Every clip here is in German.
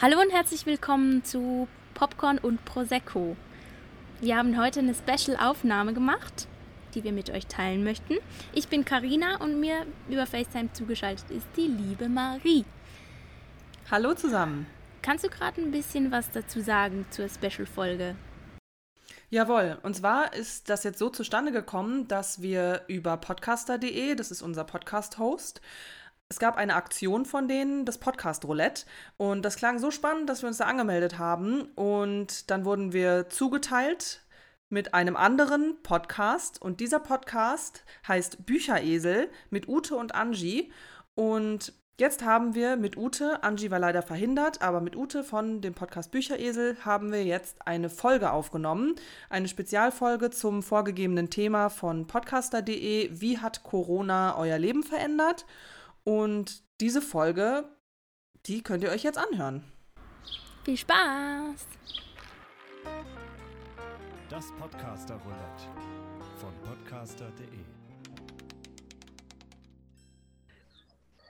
Hallo und herzlich willkommen zu Popcorn und Prosecco. Wir haben heute eine Special-Aufnahme gemacht, die wir mit euch teilen möchten. Ich bin Karina und mir über FaceTime zugeschaltet ist die liebe Marie. Hallo zusammen. Kannst du gerade ein bisschen was dazu sagen zur Special-Folge? Jawohl, und zwar ist das jetzt so zustande gekommen, dass wir über podcaster.de, das ist unser Podcast-Host, es gab eine Aktion von denen, das Podcast Roulette. Und das klang so spannend, dass wir uns da angemeldet haben. Und dann wurden wir zugeteilt mit einem anderen Podcast. Und dieser Podcast heißt Bücheresel mit Ute und Angie. Und jetzt haben wir mit Ute, Angie war leider verhindert, aber mit Ute von dem Podcast Bücheresel haben wir jetzt eine Folge aufgenommen. Eine Spezialfolge zum vorgegebenen Thema von podcaster.de. Wie hat Corona euer Leben verändert? Und diese Folge, die könnt ihr euch jetzt anhören. Viel Spaß! Das Podcaster Roulette von podcaster.de.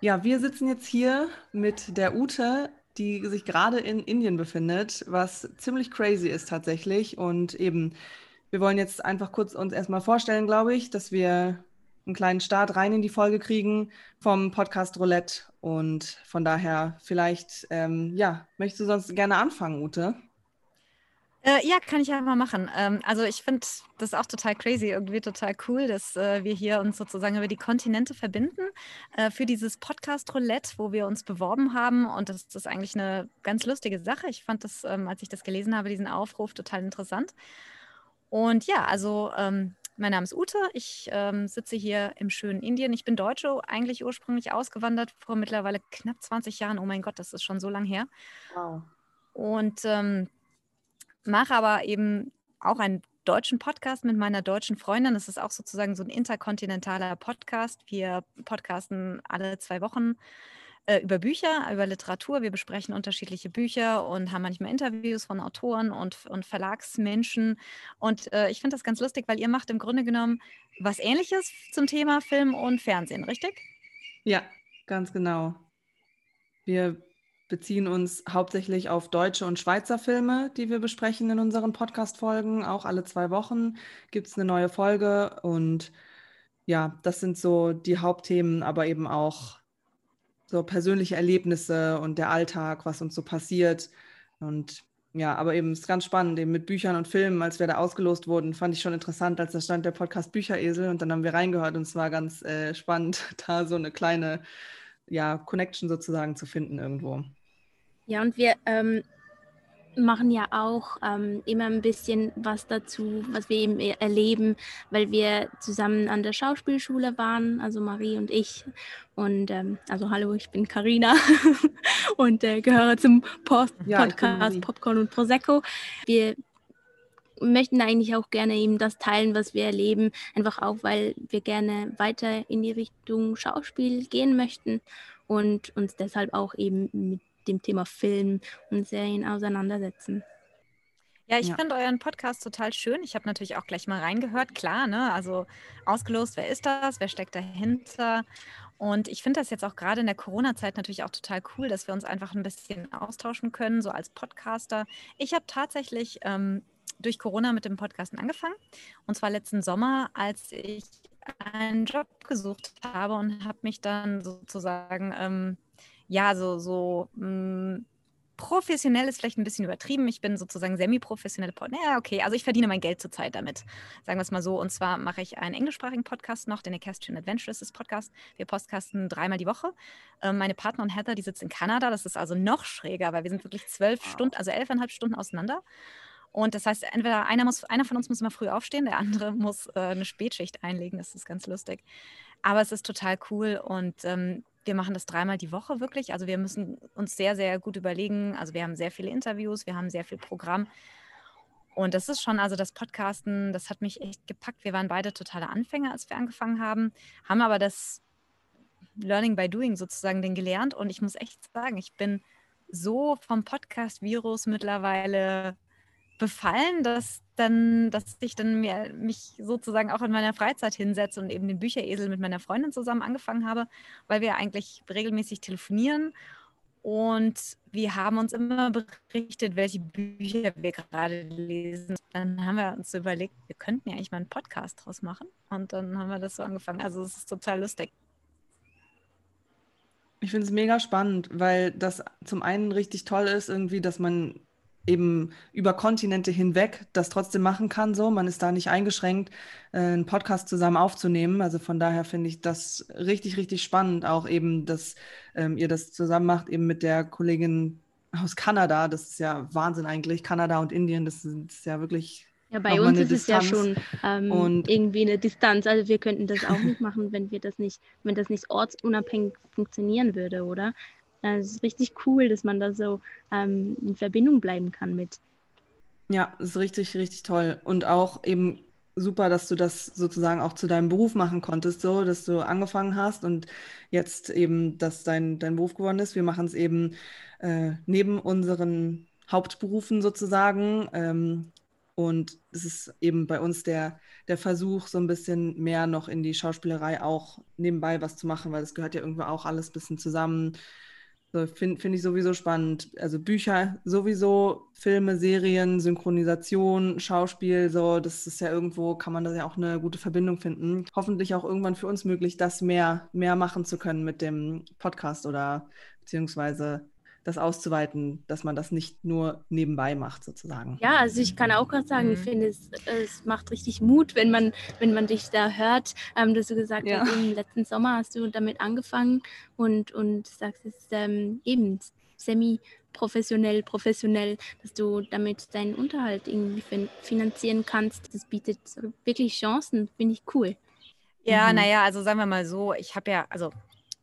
Ja, wir sitzen jetzt hier mit der Ute, die sich gerade in Indien befindet, was ziemlich crazy ist tatsächlich. Und eben, wir wollen jetzt einfach kurz uns erstmal vorstellen, glaube ich, dass wir einen kleinen Start rein in die Folge kriegen vom Podcast Roulette. Und von daher, vielleicht, ähm, ja, möchtest du sonst gerne anfangen, Ute? Äh, ja, kann ich einfach machen. Ähm, also ich finde das auch total crazy, irgendwie total cool, dass äh, wir hier uns sozusagen über die Kontinente verbinden äh, für dieses Podcast Roulette, wo wir uns beworben haben. Und das, ist eigentlich eine ganz lustige Sache. Ich fand das, ähm, als ich das gelesen habe, diesen Aufruf total interessant. Und ja, also ähm, mein Name ist Ute. Ich ähm, sitze hier im schönen Indien. Ich bin Deutsche, eigentlich ursprünglich ausgewandert vor mittlerweile knapp 20 Jahren. Oh mein Gott, das ist schon so lang her. Wow. Und ähm, mache aber eben auch einen deutschen Podcast mit meiner deutschen Freundin. Das ist auch sozusagen so ein interkontinentaler Podcast. Wir podcasten alle zwei Wochen äh, über Bücher, über Literatur. Wir besprechen unterschiedliche Bücher und haben manchmal Interviews von Autoren und, und Verlagsmenschen. Und äh, ich finde das ganz lustig, weil ihr macht im Grunde genommen was Ähnliches zum Thema Film und Fernsehen, richtig? Ja, ganz genau. Wir beziehen uns hauptsächlich auf deutsche und Schweizer Filme, die wir besprechen in unseren Podcast-Folgen. Auch alle zwei Wochen gibt es eine neue Folge und ja, das sind so die Hauptthemen, aber eben auch so persönliche Erlebnisse und der Alltag, was uns so passiert. Und ja, aber eben ist ganz spannend, eben mit Büchern und Filmen, als wir da ausgelost wurden, fand ich schon interessant, als da stand der Podcast Bücheresel und dann haben wir reingehört und es war ganz äh, spannend, da so eine kleine ja, Connection sozusagen zu finden irgendwo. Ja, und wir ähm, machen ja auch ähm, immer ein bisschen was dazu, was wir eben erleben, weil wir zusammen an der Schauspielschule waren, also Marie und ich. Und ähm, also hallo, ich bin Karina und äh, gehöre zum Post ja, Podcast Popcorn und Prosecco. Wir möchten eigentlich auch gerne eben das teilen, was wir erleben, einfach auch, weil wir gerne weiter in die Richtung Schauspiel gehen möchten und uns deshalb auch eben mit dem Thema Film und Serien auseinandersetzen. Ja, ich ja. finde euren Podcast total schön. Ich habe natürlich auch gleich mal reingehört, klar, ne? Also ausgelost, wer ist das, wer steckt dahinter? Und ich finde das jetzt auch gerade in der Corona-Zeit natürlich auch total cool, dass wir uns einfach ein bisschen austauschen können, so als Podcaster. Ich habe tatsächlich ähm, durch Corona mit dem Podcasten angefangen. Und zwar letzten Sommer, als ich einen Job gesucht habe und habe mich dann sozusagen ähm, ja, so, so mh, hm, professionell ist vielleicht ein bisschen übertrieben. Ich bin sozusagen semi-professionelle Pod. Naja, okay, also ich verdiene mein Geld zurzeit damit. Sagen wir es mal so. Und zwar mache ich einen englischsprachigen Podcast noch, den Equestrian Adventures ist Podcast. Wir podcasten dreimal die Woche. Ähm, meine Partnerin Heather, die sitzt in Kanada. Das ist also noch schräger, weil wir sind wirklich zwölf wow. Stunden, also elfeinhalb Stunden auseinander. Und das heißt, entweder einer, muss, einer von uns muss immer früh aufstehen, der andere muss äh, eine Spätschicht einlegen. Das ist ganz lustig. Aber es ist total cool und ähm, wir machen das dreimal die Woche wirklich. Also wir müssen uns sehr, sehr gut überlegen. Also wir haben sehr viele Interviews, wir haben sehr viel Programm. Und das ist schon, also das Podcasten, das hat mich echt gepackt. Wir waren beide totale Anfänger, als wir angefangen haben, haben aber das Learning by Doing sozusagen den gelernt. Und ich muss echt sagen, ich bin so vom Podcast-Virus mittlerweile befallen, dass dann, dass ich dann mir, mich sozusagen auch in meiner Freizeit hinsetze und eben den Bücheresel mit meiner Freundin zusammen angefangen habe, weil wir eigentlich regelmäßig telefonieren Und wir haben uns immer berichtet, welche Bücher wir gerade lesen. Dann haben wir uns überlegt, wir könnten ja eigentlich mal einen Podcast draus machen. Und dann haben wir das so angefangen. Also es ist total lustig. Ich finde es mega spannend, weil das zum einen richtig toll ist, irgendwie, dass man eben über Kontinente hinweg das trotzdem machen kann. So, man ist da nicht eingeschränkt, äh, einen Podcast zusammen aufzunehmen. Also von daher finde ich das richtig, richtig spannend, auch eben, dass ähm, ihr das zusammen macht, eben mit der Kollegin aus Kanada. Das ist ja Wahnsinn eigentlich. Kanada und Indien, das ist ja wirklich ja, bei uns ist Distanz. es ja schon ähm, irgendwie eine Distanz. Also wir könnten das auch nicht machen, wenn wir das nicht, wenn das nicht ortsunabhängig funktionieren würde, oder? Es ist richtig cool, dass man da so ähm, in Verbindung bleiben kann mit. Ja, ist richtig, richtig toll. Und auch eben super, dass du das sozusagen auch zu deinem Beruf machen konntest, so, dass du angefangen hast und jetzt eben, dass dein, dein Beruf geworden ist. Wir machen es eben äh, neben unseren Hauptberufen sozusagen. Ähm, und es ist eben bei uns der, der Versuch, so ein bisschen mehr noch in die Schauspielerei auch nebenbei was zu machen, weil es gehört ja irgendwo auch alles ein bisschen zusammen. So, Finde find ich sowieso spannend. Also Bücher sowieso, Filme, Serien, Synchronisation, Schauspiel, so, das ist ja irgendwo, kann man da ja auch eine gute Verbindung finden. Hoffentlich auch irgendwann für uns möglich, das mehr, mehr machen zu können mit dem Podcast oder beziehungsweise das auszuweiten, dass man das nicht nur nebenbei macht, sozusagen. Ja, also ich kann auch gerade sagen, ich mhm. finde, es, es macht richtig Mut, wenn man, wenn man dich da hört, ähm, dass du gesagt ja. hast, im letzten Sommer hast du damit angefangen und, und sagst es ähm, eben semi-professionell, professionell, dass du damit deinen Unterhalt irgendwie fin finanzieren kannst. Das bietet wirklich Chancen, finde ich cool. Ja, mhm. naja, also sagen wir mal so, ich habe ja, also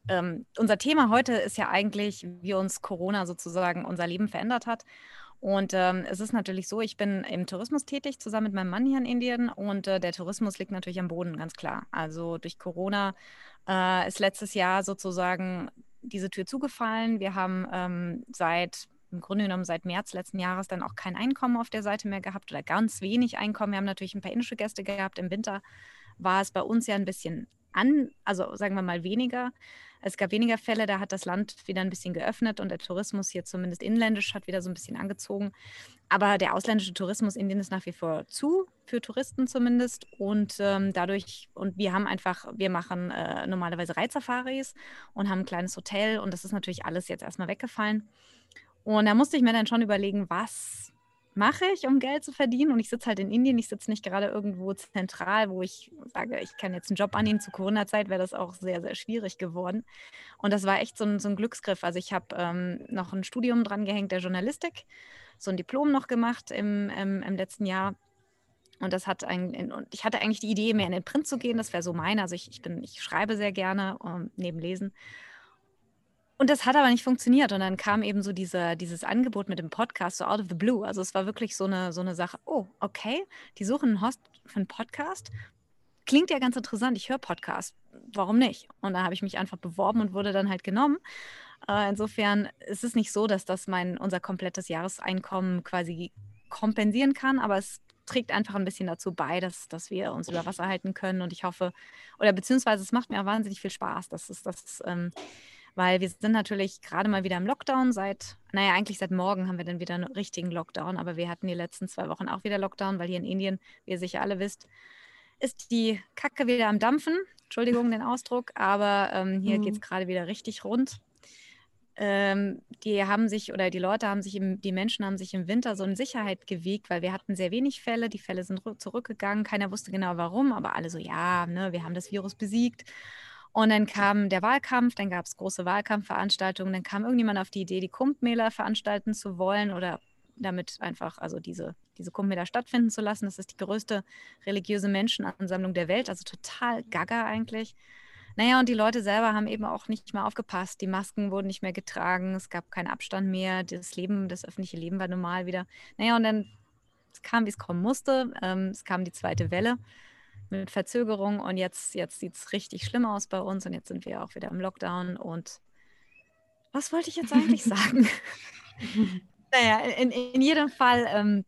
ähm, unser Thema heute ist ja eigentlich, wie uns Corona sozusagen unser Leben verändert hat. Und ähm, es ist natürlich so, ich bin im Tourismus tätig, zusammen mit meinem Mann hier in Indien. Und äh, der Tourismus liegt natürlich am Boden, ganz klar. Also durch Corona äh, ist letztes Jahr sozusagen diese Tür zugefallen. Wir haben ähm, seit im Grunde genommen seit März letzten Jahres dann auch kein Einkommen auf der Seite mehr gehabt oder ganz wenig Einkommen. Wir haben natürlich ein paar indische Gäste gehabt. Im Winter war es bei uns ja ein bisschen an, also sagen wir mal weniger. Es gab weniger Fälle, da hat das Land wieder ein bisschen geöffnet und der Tourismus hier zumindest inländisch hat wieder so ein bisschen angezogen. Aber der ausländische Tourismus in Indien ist nach wie vor zu, für Touristen zumindest. Und ähm, dadurch, und wir haben einfach, wir machen äh, normalerweise Reitsafaris und haben ein kleines Hotel und das ist natürlich alles jetzt erstmal weggefallen. Und da musste ich mir dann schon überlegen, was mache ich, um Geld zu verdienen. Und ich sitze halt in Indien, ich sitze nicht gerade irgendwo zentral, wo ich sage, ich kann jetzt einen Job annehmen. Zu Corona-Zeit wäre das auch sehr, sehr schwierig geworden. Und das war echt so ein, so ein Glücksgriff. Also ich habe ähm, noch ein Studium dran gehängt der Journalistik, so ein Diplom noch gemacht im, im, im letzten Jahr. Und das hat ein, und ich hatte eigentlich die Idee, mehr in den Print zu gehen. Das wäre so meine. Also ich, ich bin, ich schreibe sehr gerne um, ähm, neben Lesen. Und das hat aber nicht funktioniert. Und dann kam eben so diese, dieses Angebot mit dem Podcast, so out of the blue. Also es war wirklich so eine, so eine Sache, oh, okay, die suchen einen Host für einen Podcast. Klingt ja ganz interessant, ich höre Podcast. Warum nicht? Und da habe ich mich einfach beworben und wurde dann halt genommen. Äh, insofern ist es nicht so, dass das mein, unser komplettes Jahreseinkommen quasi kompensieren kann, aber es trägt einfach ein bisschen dazu bei, dass, dass wir uns über Wasser halten können. Und ich hoffe, oder beziehungsweise es macht mir auch wahnsinnig viel Spaß. Das ist, das ähm, weil wir sind natürlich gerade mal wieder im Lockdown seit, naja, eigentlich seit morgen haben wir dann wieder einen richtigen Lockdown, aber wir hatten die letzten zwei Wochen auch wieder Lockdown, weil hier in Indien, wie ihr sicher alle wisst, ist die Kacke wieder am Dampfen. Entschuldigung den Ausdruck, aber ähm, hier mhm. geht es gerade wieder richtig rund. Ähm, die haben sich oder die Leute haben sich, im, die Menschen haben sich im Winter so in Sicherheit gewiegt, weil wir hatten sehr wenig Fälle. Die Fälle sind zurückgegangen. Keiner wusste genau warum, aber alle so, ja, ne, wir haben das Virus besiegt. Und dann kam der Wahlkampf, dann gab es große Wahlkampfveranstaltungen, dann kam irgendjemand auf die Idee, die Kumpmäler veranstalten zu wollen oder damit einfach, also diese, diese Kumpmäler stattfinden zu lassen. Das ist die größte religiöse Menschenansammlung der Welt, also total gaga eigentlich. Naja, und die Leute selber haben eben auch nicht mehr aufgepasst. Die Masken wurden nicht mehr getragen, es gab keinen Abstand mehr, das Leben, das öffentliche Leben war normal wieder. Naja, und dann kam, wie es kommen musste. Ähm, es kam die zweite Welle mit Verzögerung und jetzt, jetzt sieht es richtig schlimm aus bei uns und jetzt sind wir auch wieder im Lockdown und was wollte ich jetzt eigentlich sagen? naja, in, in jedem Fall ähm,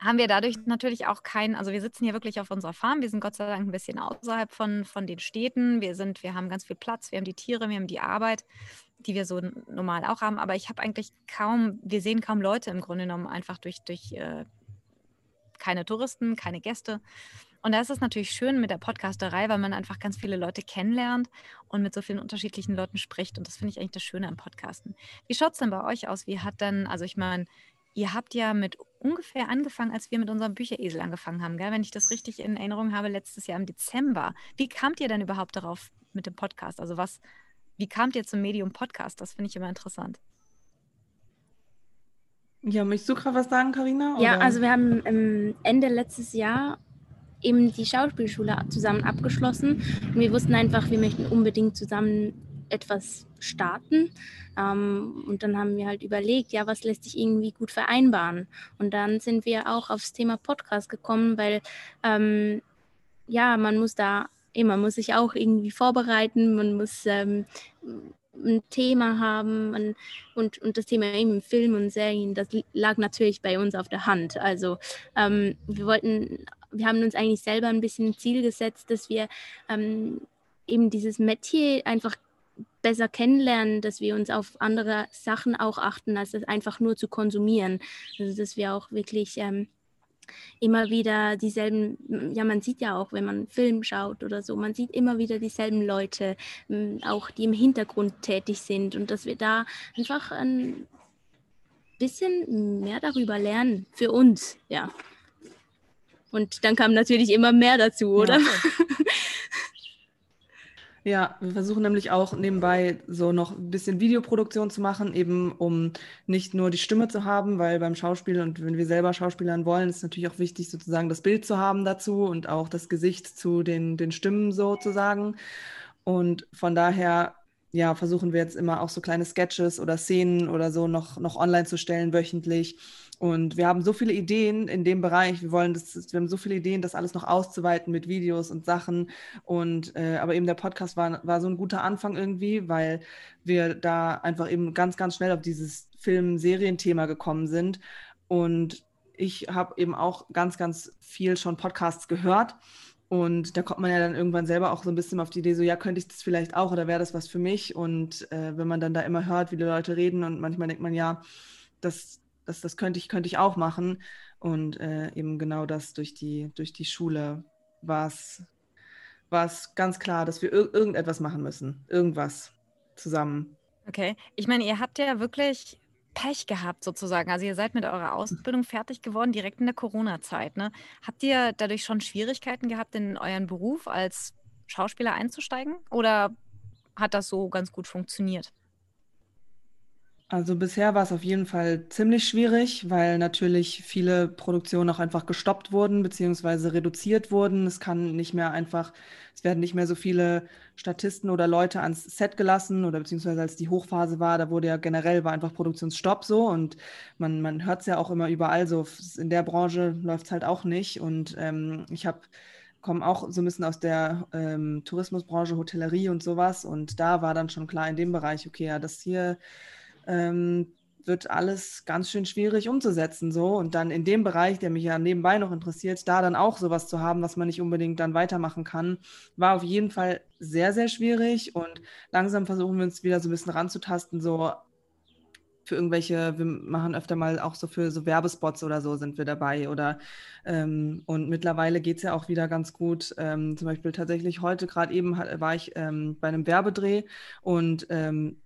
haben wir dadurch natürlich auch keinen, also wir sitzen hier wirklich auf unserer Farm, wir sind Gott sei Dank ein bisschen außerhalb von, von den Städten, wir sind, wir haben ganz viel Platz, wir haben die Tiere, wir haben die Arbeit die wir so normal auch haben. Aber ich habe eigentlich kaum, wir sehen kaum Leute im Grunde genommen einfach durch, durch äh, keine Touristen, keine Gäste. Und da ist es natürlich schön mit der Podcasterei, weil man einfach ganz viele Leute kennenlernt und mit so vielen unterschiedlichen Leuten spricht. Und das finde ich eigentlich das Schöne am Podcasten. Wie schaut es denn bei euch aus? Wie hat denn, also ich meine, ihr habt ja mit ungefähr angefangen, als wir mit unserem Bücheresel angefangen haben, gell? wenn ich das richtig in Erinnerung habe, letztes Jahr im Dezember. Wie kamt ihr denn überhaupt darauf mit dem Podcast? Also was, wie kamt ihr zum Medium Podcast? Das finde ich immer interessant. Ja, möchtest du gerade was sagen, Karina? Ja, also wir haben ähm, Ende letztes Jahr eben die Schauspielschule zusammen abgeschlossen. Und wir wussten einfach, wir möchten unbedingt zusammen etwas starten. Ähm, und dann haben wir halt überlegt, ja, was lässt sich irgendwie gut vereinbaren. Und dann sind wir auch aufs Thema Podcast gekommen, weil ähm, ja, man muss da, man muss sich auch irgendwie vorbereiten, man muss ähm, ein Thema haben und, und, und das Thema eben Film und Serien, das lag natürlich bei uns auf der Hand. Also ähm, wir wollten, wir haben uns eigentlich selber ein bisschen ein Ziel gesetzt, dass wir ähm, eben dieses Metier einfach besser kennenlernen, dass wir uns auf andere Sachen auch achten, als das einfach nur zu konsumieren. Also dass wir auch wirklich ähm, immer wieder dieselben, ja, man sieht ja auch, wenn man Film schaut oder so, man sieht immer wieder dieselben Leute, hm, auch die im Hintergrund tätig sind und dass wir da einfach ein bisschen mehr darüber lernen für uns, ja. Und dann kam natürlich immer mehr dazu, oder? Ja, Ja, wir versuchen nämlich auch nebenbei so noch ein bisschen Videoproduktion zu machen, eben um nicht nur die Stimme zu haben, weil beim Schauspiel und wenn wir selber Schauspielern wollen, ist natürlich auch wichtig, sozusagen das Bild zu haben dazu und auch das Gesicht zu den, den Stimmen sozusagen. Und von daher ja, versuchen wir jetzt immer auch so kleine Sketches oder Szenen oder so noch, noch online zu stellen wöchentlich. Und wir haben so viele Ideen in dem Bereich. Wir wollen das, wir haben so viele Ideen, das alles noch auszuweiten mit Videos und Sachen. Und äh, aber eben der Podcast war, war so ein guter Anfang irgendwie, weil wir da einfach eben ganz, ganz schnell auf dieses Film-Serien-Thema gekommen sind. Und ich habe eben auch ganz, ganz viel schon Podcasts gehört und da kommt man ja dann irgendwann selber auch so ein bisschen auf die Idee, so ja, könnte ich das vielleicht auch oder wäre das was für mich? Und äh, wenn man dann da immer hört, wie die Leute reden und manchmal denkt man, ja, das, das, das könnte ich, könnte ich auch machen. Und äh, eben genau das durch die, durch die Schule war es ganz klar, dass wir ir irgendetwas machen müssen. Irgendwas zusammen. Okay. Ich meine, ihr habt ja wirklich Pech gehabt sozusagen. Also ihr seid mit eurer Ausbildung fertig geworden, direkt in der Corona-Zeit. Ne? Habt ihr dadurch schon Schwierigkeiten gehabt, in euren Beruf als Schauspieler einzusteigen? Oder hat das so ganz gut funktioniert? Also bisher war es auf jeden Fall ziemlich schwierig, weil natürlich viele Produktionen auch einfach gestoppt wurden beziehungsweise reduziert wurden. Es kann nicht mehr einfach, es werden nicht mehr so viele Statisten oder Leute ans Set gelassen oder beziehungsweise als die Hochphase war, da wurde ja generell war einfach Produktionsstopp so und man, man hört es ja auch immer überall so. In der Branche läuft es halt auch nicht und ähm, ich habe komme auch so ein bisschen aus der ähm, Tourismusbranche, Hotellerie und sowas und da war dann schon klar in dem Bereich, okay, ja, das hier ähm, wird alles ganz schön schwierig umzusetzen so und dann in dem Bereich, der mich ja nebenbei noch interessiert, da dann auch sowas zu haben, was man nicht unbedingt dann weitermachen kann, war auf jeden Fall sehr sehr schwierig und langsam versuchen wir uns wieder so ein bisschen ranzutasten so für irgendwelche, wir machen öfter mal auch so für so Werbespots oder so sind wir dabei oder ähm, und mittlerweile geht es ja auch wieder ganz gut. Ähm, zum Beispiel tatsächlich heute gerade eben war ich ähm, bei einem Werbedreh und ähm,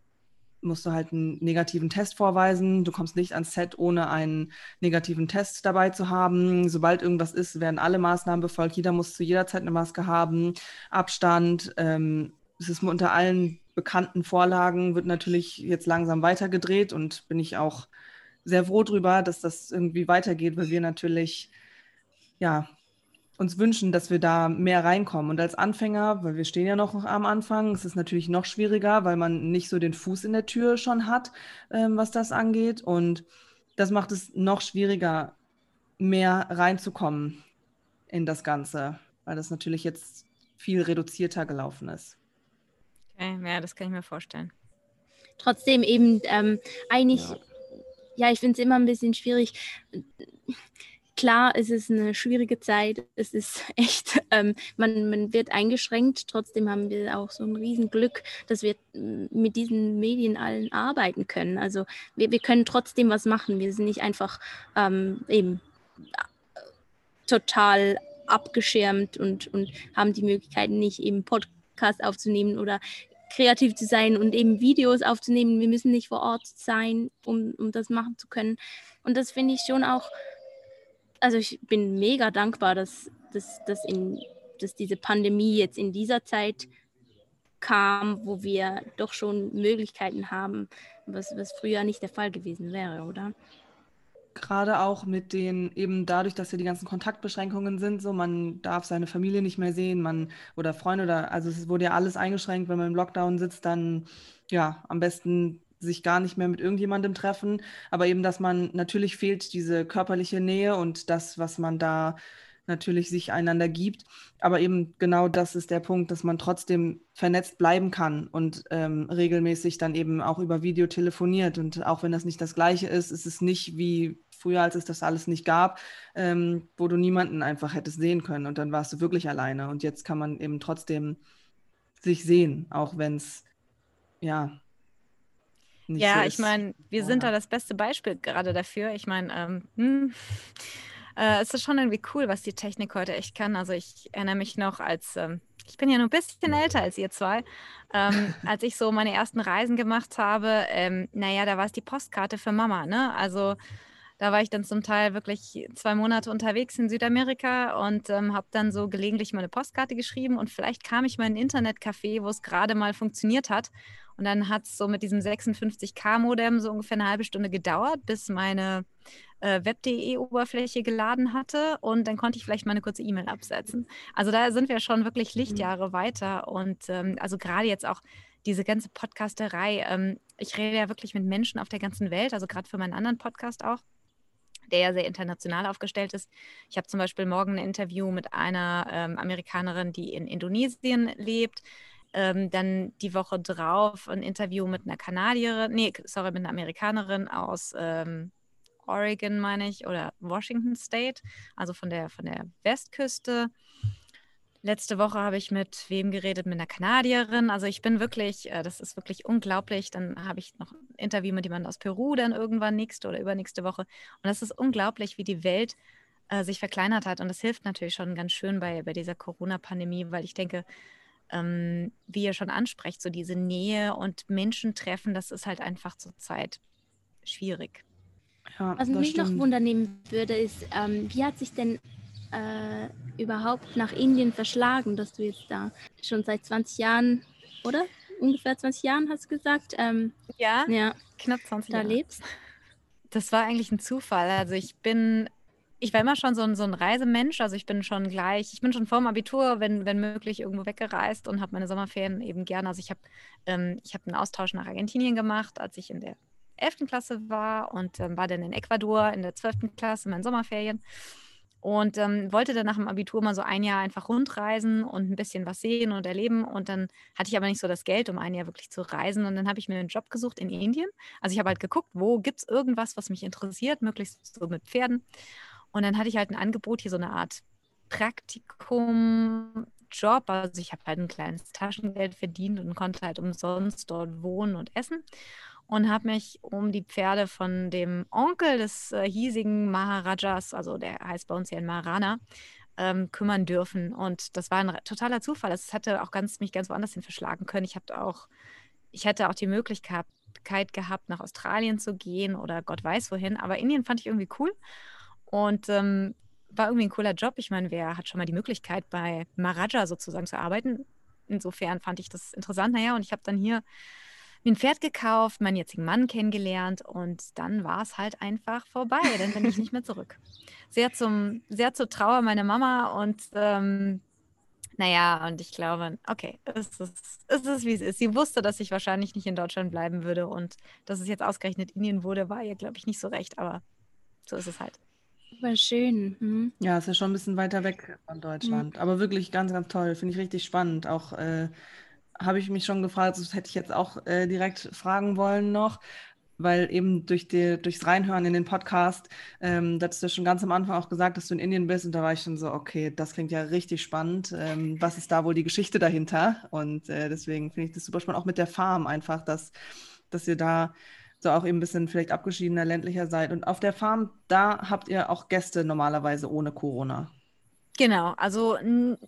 musst du halt einen negativen Test vorweisen. Du kommst nicht ans Set, ohne einen negativen Test dabei zu haben. Sobald irgendwas ist, werden alle Maßnahmen befolgt. Jeder muss zu jeder Zeit eine Maske haben. Abstand. Ähm, es ist unter allen bekannten Vorlagen, wird natürlich jetzt langsam weitergedreht und bin ich auch sehr froh drüber, dass das irgendwie weitergeht, weil wir natürlich ja uns wünschen, dass wir da mehr reinkommen. Und als Anfänger, weil wir stehen ja noch am Anfang, ist es natürlich noch schwieriger, weil man nicht so den Fuß in der Tür schon hat, ähm, was das angeht. Und das macht es noch schwieriger, mehr reinzukommen in das Ganze, weil das natürlich jetzt viel reduzierter gelaufen ist. Okay, ja, das kann ich mir vorstellen. Trotzdem eben ähm, eigentlich, ja, ja ich finde es immer ein bisschen schwierig klar, es ist eine schwierige Zeit. Es ist echt, ähm, man, man wird eingeschränkt. Trotzdem haben wir auch so ein Riesenglück, dass wir mit diesen Medien allen arbeiten können. Also wir, wir können trotzdem was machen. Wir sind nicht einfach ähm, eben total abgeschirmt und, und haben die Möglichkeit, nicht eben Podcast aufzunehmen oder kreativ zu sein und eben Videos aufzunehmen. Wir müssen nicht vor Ort sein, um, um das machen zu können. Und das finde ich schon auch also ich bin mega dankbar, dass, dass, dass, in, dass diese Pandemie jetzt in dieser Zeit kam, wo wir doch schon Möglichkeiten haben, was, was früher nicht der Fall gewesen wäre, oder? Gerade auch mit den, eben dadurch, dass ja die ganzen Kontaktbeschränkungen sind, so man darf seine Familie nicht mehr sehen, man oder Freunde oder also es wurde ja alles eingeschränkt, wenn man im Lockdown sitzt, dann ja, am besten sich gar nicht mehr mit irgendjemandem treffen, aber eben, dass man natürlich fehlt diese körperliche Nähe und das, was man da natürlich sich einander gibt. Aber eben genau das ist der Punkt, dass man trotzdem vernetzt bleiben kann und ähm, regelmäßig dann eben auch über Video telefoniert. Und auch wenn das nicht das Gleiche ist, ist es nicht wie früher, als es das alles nicht gab, ähm, wo du niemanden einfach hättest sehen können und dann warst du wirklich alleine. Und jetzt kann man eben trotzdem sich sehen, auch wenn es ja nicht ja, so ich meine, wir sind da das beste Beispiel gerade dafür. Ich meine, ähm, hm, äh, es ist schon irgendwie cool, was die Technik heute echt kann. Also ich erinnere mich noch als, ähm, ich bin ja nur ein bisschen älter als ihr zwei, ähm, als ich so meine ersten Reisen gemacht habe, ähm, naja, da war es die Postkarte für Mama, ne? Also da war ich dann zum Teil wirklich zwei Monate unterwegs in Südamerika und ähm, habe dann so gelegentlich meine Postkarte geschrieben und vielleicht kam ich mal in ein Internetcafé, wo es gerade mal funktioniert hat und dann hat es so mit diesem 56K-Modem so ungefähr eine halbe Stunde gedauert, bis meine äh, Web.de-Oberfläche geladen hatte. Und dann konnte ich vielleicht mal eine kurze E-Mail absetzen. Also da sind wir schon wirklich mhm. Lichtjahre mhm. weiter. Und ähm, also gerade jetzt auch diese ganze Podcasterei. Ähm, ich rede ja wirklich mit Menschen auf der ganzen Welt, also gerade für meinen anderen Podcast auch der ja sehr international aufgestellt ist. Ich habe zum Beispiel morgen ein Interview mit einer ähm, Amerikanerin, die in Indonesien lebt. Ähm, dann die Woche drauf ein Interview mit einer Kanadierin, nee, sorry, mit einer Amerikanerin aus ähm, Oregon, meine ich, oder Washington State, also von der, von der Westküste. Letzte Woche habe ich mit wem geredet? Mit einer Kanadierin. Also ich bin wirklich, äh, das ist wirklich unglaublich. Dann habe ich noch ein Interview mit jemandem aus Peru dann irgendwann nächste oder übernächste Woche. Und das ist unglaublich, wie die Welt äh, sich verkleinert hat. Und das hilft natürlich schon ganz schön bei, bei dieser Corona-Pandemie, weil ich denke, ähm, wie ihr schon ansprecht, so diese Nähe und Menschen treffen, das ist halt einfach zurzeit schwierig. Ja, Was mich stimmt. noch wundernehmen würde, ist, ähm, wie hat sich denn äh, überhaupt nach Indien verschlagen, dass du jetzt da schon seit 20 Jahren, oder? Ungefähr 20 Jahren hast du gesagt? Ähm, ja, ja, knapp 20 da Jahre. Da lebst. Das war eigentlich ein Zufall. Also ich bin ich war immer schon so ein, so ein Reisemensch. Also ich bin schon gleich, ich bin schon vor dem Abitur, wenn, wenn möglich, irgendwo weggereist und habe meine Sommerferien eben gerne. Also ich habe ähm, hab einen Austausch nach Argentinien gemacht, als ich in der 11. Klasse war und ähm, war dann in Ecuador in der 12. Klasse, in meinen Sommerferien. Und ähm, wollte dann nach dem Abitur mal so ein Jahr einfach rundreisen und ein bisschen was sehen und erleben. Und dann hatte ich aber nicht so das Geld, um ein Jahr wirklich zu reisen. Und dann habe ich mir einen Job gesucht in Indien. Also ich habe halt geguckt, wo gibt es irgendwas, was mich interessiert, möglichst so mit Pferden. Und dann hatte ich halt ein Angebot, hier so eine Art Praktikum, Job. Also ich habe halt ein kleines Taschengeld verdient und konnte halt umsonst dort wohnen und essen. Und habe mich um die Pferde von dem Onkel des äh, hiesigen Maharajas, also der heißt bei uns ja in Maharana, ähm, kümmern dürfen. Und das war ein totaler Zufall. Es hätte auch ganz, mich ganz woanders hin verschlagen können. Ich habe auch, ich hätte auch die Möglichkeit gehabt, nach Australien zu gehen oder Gott weiß wohin. Aber Indien fand ich irgendwie cool. Und ähm, war irgendwie ein cooler Job. Ich meine, wer hat schon mal die Möglichkeit, bei Maharaja sozusagen zu arbeiten? Insofern fand ich das interessant. Naja, und ich habe dann hier ein Pferd gekauft, meinen jetzigen Mann kennengelernt und dann war es halt einfach vorbei. Dann bin ich nicht mehr zurück. Sehr, zum, sehr zur Trauer meiner Mama und ähm, naja, und ich glaube, okay, es ist, es ist, wie es ist. Sie wusste, dass ich wahrscheinlich nicht in Deutschland bleiben würde und dass es jetzt ausgerechnet Indien wurde, war ihr, glaube ich, nicht so recht, aber so ist es halt. War schön. Mhm. Ja, ist ja schon ein bisschen weiter weg von. Deutschland. Aber wirklich ganz, ganz toll. Finde ich richtig spannend. Auch äh, habe ich mich schon gefragt, das hätte ich jetzt auch äh, direkt fragen wollen noch. weil eben durch die, durchs Reinhören in den Podcast, ähm, da hast du schon ganz am Anfang auch gesagt, dass du in Indien bist und da war ich schon so, okay, das klingt ja richtig spannend. Ähm, was ist da wohl die Geschichte dahinter? Und äh, deswegen finde ich das super spannend, auch mit der Farm einfach, dass, dass ihr da so auch eben ein bisschen vielleicht abgeschiedener, ländlicher seid. Und auf der Farm, da habt ihr auch Gäste normalerweise ohne Corona. Genau, also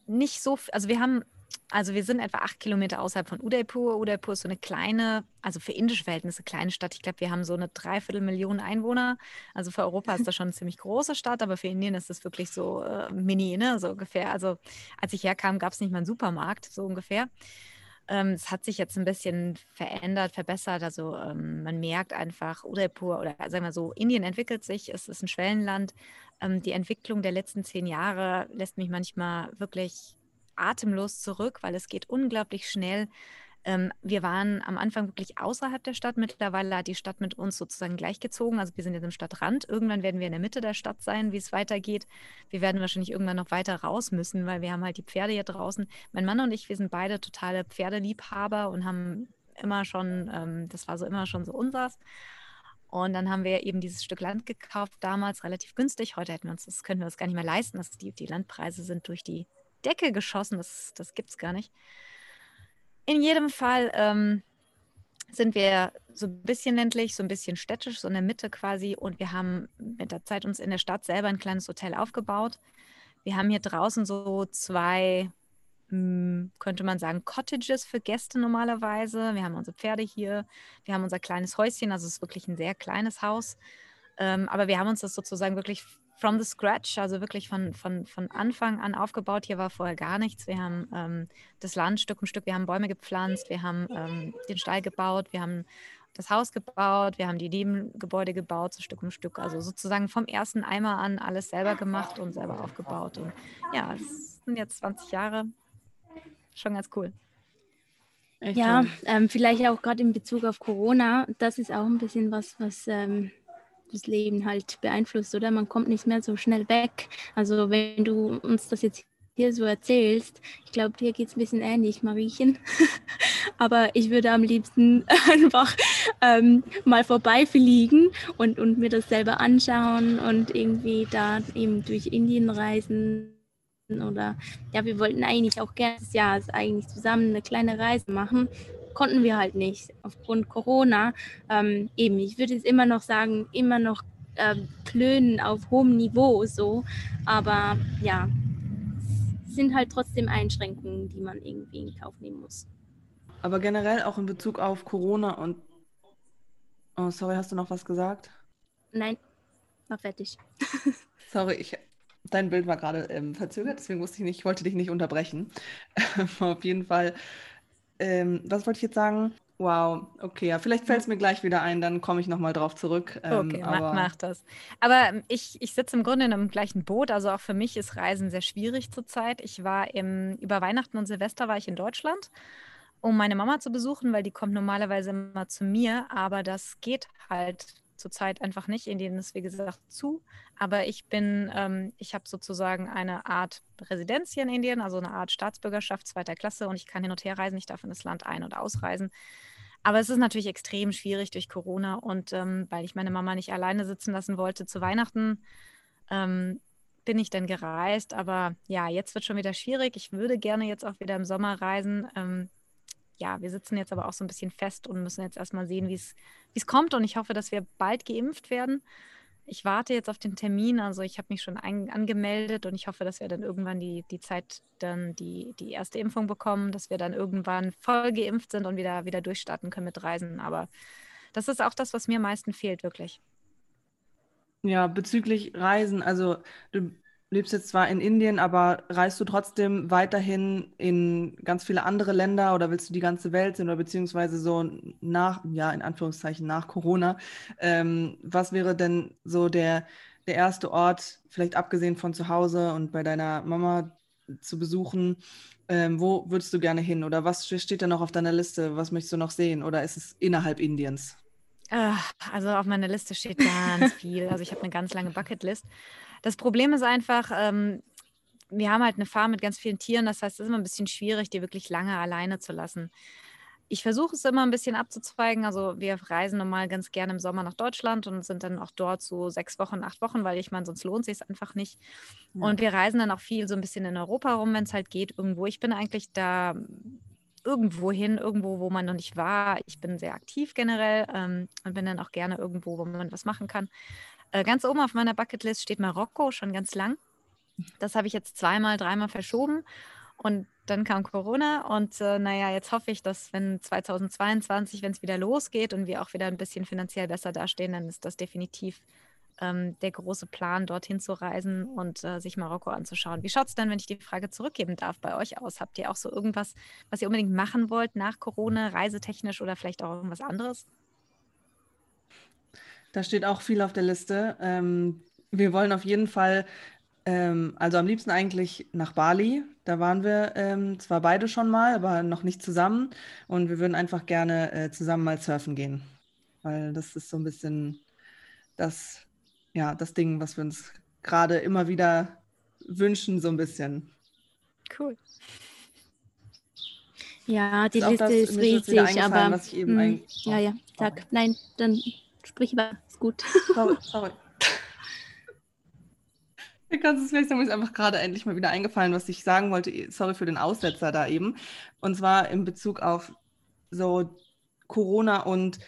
nicht so, also wir haben also wir sind etwa acht Kilometer außerhalb von Udaipur. Udaipur ist so eine kleine, also für indische Verhältnisse kleine Stadt. Ich glaube, wir haben so eine Dreiviertelmillion Einwohner. Also für Europa ist das schon eine ziemlich große Stadt, aber für Indien ist das wirklich so äh, mini, ne? so ungefähr. Also als ich herkam, gab es nicht mal einen Supermarkt, so ungefähr. Ähm, es hat sich jetzt ein bisschen verändert, verbessert. Also ähm, man merkt einfach, Udaipur oder sagen wir so, Indien entwickelt sich, es ist ein Schwellenland. Ähm, die Entwicklung der letzten zehn Jahre lässt mich manchmal wirklich atemlos zurück, weil es geht unglaublich schnell. Ähm, wir waren am Anfang wirklich außerhalb der Stadt. Mittlerweile hat die Stadt mit uns sozusagen gleichgezogen. Also wir sind jetzt im Stadtrand. Irgendwann werden wir in der Mitte der Stadt sein, wie es weitergeht. Wir werden wahrscheinlich irgendwann noch weiter raus müssen, weil wir haben halt die Pferde hier draußen. Mein Mann und ich, wir sind beide totale Pferdeliebhaber und haben immer schon, ähm, das war so immer schon so unseres. Und dann haben wir eben dieses Stück Land gekauft, damals relativ günstig. Heute hätten wir uns, das können wir uns gar nicht mehr leisten. Das, die, die Landpreise sind durch die Decke geschossen. Das, das gibt es gar nicht. In jedem Fall ähm, sind wir so ein bisschen ländlich, so ein bisschen städtisch, so in der Mitte quasi. Und wir haben mit der Zeit uns in der Stadt selber ein kleines Hotel aufgebaut. Wir haben hier draußen so zwei, hm, könnte man sagen, Cottages für Gäste normalerweise. Wir haben unsere Pferde hier. Wir haben unser kleines Häuschen. Also es ist wirklich ein sehr kleines Haus. Ähm, aber wir haben uns das sozusagen wirklich from the scratch, also wirklich von, von, von Anfang an aufgebaut. Hier war vorher gar nichts. Wir haben ähm, das Land Stück um Stück, wir haben Bäume gepflanzt, wir haben ähm, den Stall gebaut, wir haben das Haus gebaut, wir haben die Nebengebäude gebaut, so Stück um Stück. Also sozusagen vom ersten Eimer an alles selber gemacht und selber aufgebaut. Und ja, es sind jetzt 20 Jahre. Schon ganz cool. Echt ja, ähm, vielleicht auch gerade in Bezug auf Corona, das ist auch ein bisschen was, was ähm, das Leben halt beeinflusst, oder? Man kommt nicht mehr so schnell weg. Also wenn du uns das jetzt hier so erzählst, ich glaube, dir geht es ein bisschen ähnlich, Mariechen. Aber ich würde am liebsten einfach ähm, mal vorbeifliegen und, und mir das selber anschauen und irgendwie da eben durch Indien reisen. Oder ja, wir wollten eigentlich auch gerne das Jahr eigentlich zusammen eine kleine Reise machen konnten wir halt nicht aufgrund Corona. Ähm, eben, ich würde jetzt immer noch sagen, immer noch ähm, klönen auf hohem Niveau so, aber ja, es sind halt trotzdem Einschränkungen, die man irgendwie in Kauf nehmen muss. Aber generell auch in Bezug auf Corona und Oh, sorry, hast du noch was gesagt? Nein, war fertig. sorry, ich, dein Bild war gerade ähm, verzögert, deswegen wusste ich nicht, ich wollte dich nicht unterbrechen. Auf jeden Fall ähm, was wollte ich jetzt sagen? Wow, okay, ja, vielleicht fällt es mir gleich wieder ein, dann komme ich nochmal drauf zurück. Ähm, okay, aber... mach, das. Aber ähm, ich, ich sitze im Grunde in einem gleichen Boot, also auch für mich ist Reisen sehr schwierig zurzeit. Ich war im, über Weihnachten und Silvester war ich in Deutschland, um meine Mama zu besuchen, weil die kommt normalerweise immer zu mir, aber das geht halt zurzeit einfach nicht. Indien ist, wie gesagt, zu. Aber ich bin, ähm, ich habe sozusagen eine Art Residenz hier in Indien, also eine Art Staatsbürgerschaft zweiter Klasse und ich kann hin und her reisen, ich darf in das Land ein- und ausreisen. Aber es ist natürlich extrem schwierig durch Corona und ähm, weil ich meine Mama nicht alleine sitzen lassen wollte zu Weihnachten, ähm, bin ich dann gereist. Aber ja, jetzt wird schon wieder schwierig. Ich würde gerne jetzt auch wieder im Sommer reisen. Ähm, ja, wir sitzen jetzt aber auch so ein bisschen fest und müssen jetzt erstmal sehen, wie es kommt. Und ich hoffe, dass wir bald geimpft werden. Ich warte jetzt auf den Termin, also ich habe mich schon ein, angemeldet und ich hoffe, dass wir dann irgendwann die, die Zeit dann die, die erste Impfung bekommen, dass wir dann irgendwann voll geimpft sind und wieder, wieder durchstarten können mit Reisen. Aber das ist auch das, was mir am meisten fehlt, wirklich. Ja, bezüglich Reisen, also du lebst jetzt zwar in Indien, aber reist du trotzdem weiterhin in ganz viele andere Länder oder willst du die ganze Welt sehen oder beziehungsweise so nach, ja, in Anführungszeichen nach Corona? Ähm, was wäre denn so der, der erste Ort, vielleicht abgesehen von zu Hause und bei deiner Mama zu besuchen? Ähm, wo würdest du gerne hin oder was steht da noch auf deiner Liste? Was möchtest du noch sehen oder ist es innerhalb Indiens? Also auf meiner Liste steht ganz viel. Also ich habe eine ganz lange Bucketlist. Das Problem ist einfach, ähm, wir haben halt eine Farm mit ganz vielen Tieren. Das heißt, es ist immer ein bisschen schwierig, die wirklich lange alleine zu lassen. ich versuche es immer ein bisschen abzuzweigen. Also wir reisen normal ganz gerne im Sommer nach Deutschland und sind dann auch dort so sechs Wochen, acht Wochen, weil ich meine, sonst lohnt sich es einfach nicht. Ja. Und wir reisen dann auch viel so ein bisschen in Europa rum, wenn es halt geht, irgendwo. Ich bin eigentlich da irgendwo hin, irgendwo, wo man noch nicht war. Ich bin sehr aktiv generell ähm, und bin dann auch gerne irgendwo, wo man was machen kann. Äh, ganz oben auf meiner Bucketlist steht Marokko schon ganz lang. Das habe ich jetzt zweimal, dreimal verschoben. Und dann kam Corona und äh, naja, jetzt hoffe ich, dass wenn 2022, wenn es wieder losgeht und wir auch wieder ein bisschen finanziell besser dastehen, dann ist das definitiv ähm, der große Plan, dorthin zu reisen und äh, sich Marokko anzuschauen. Wie schaut es denn, wenn ich die Frage zurückgeben darf, bei euch aus? Habt ihr auch so irgendwas, was ihr unbedingt machen wollt nach Corona, reisetechnisch oder vielleicht auch irgendwas anderes? Da steht auch viel auf der Liste. Ähm, wir wollen auf jeden Fall, ähm, also am liebsten eigentlich nach Bali. Da waren wir ähm, zwar beide schon mal, aber noch nicht zusammen. Und wir würden einfach gerne äh, zusammen mal surfen gehen. Weil das ist so ein bisschen das, ja, das Ding, was wir uns gerade immer wieder wünschen, so ein bisschen. Cool. Ja, die ist Liste ist riesig, aber. Was ich eben mh, ja, ja, sag. Nein, dann sprich über. Ist gut. Sorry, sorry. Du kannst es vielleicht sagen, mir ist einfach gerade endlich mal wieder eingefallen, was ich sagen wollte. Sorry für den Aussetzer da eben. Und zwar in Bezug auf so Corona und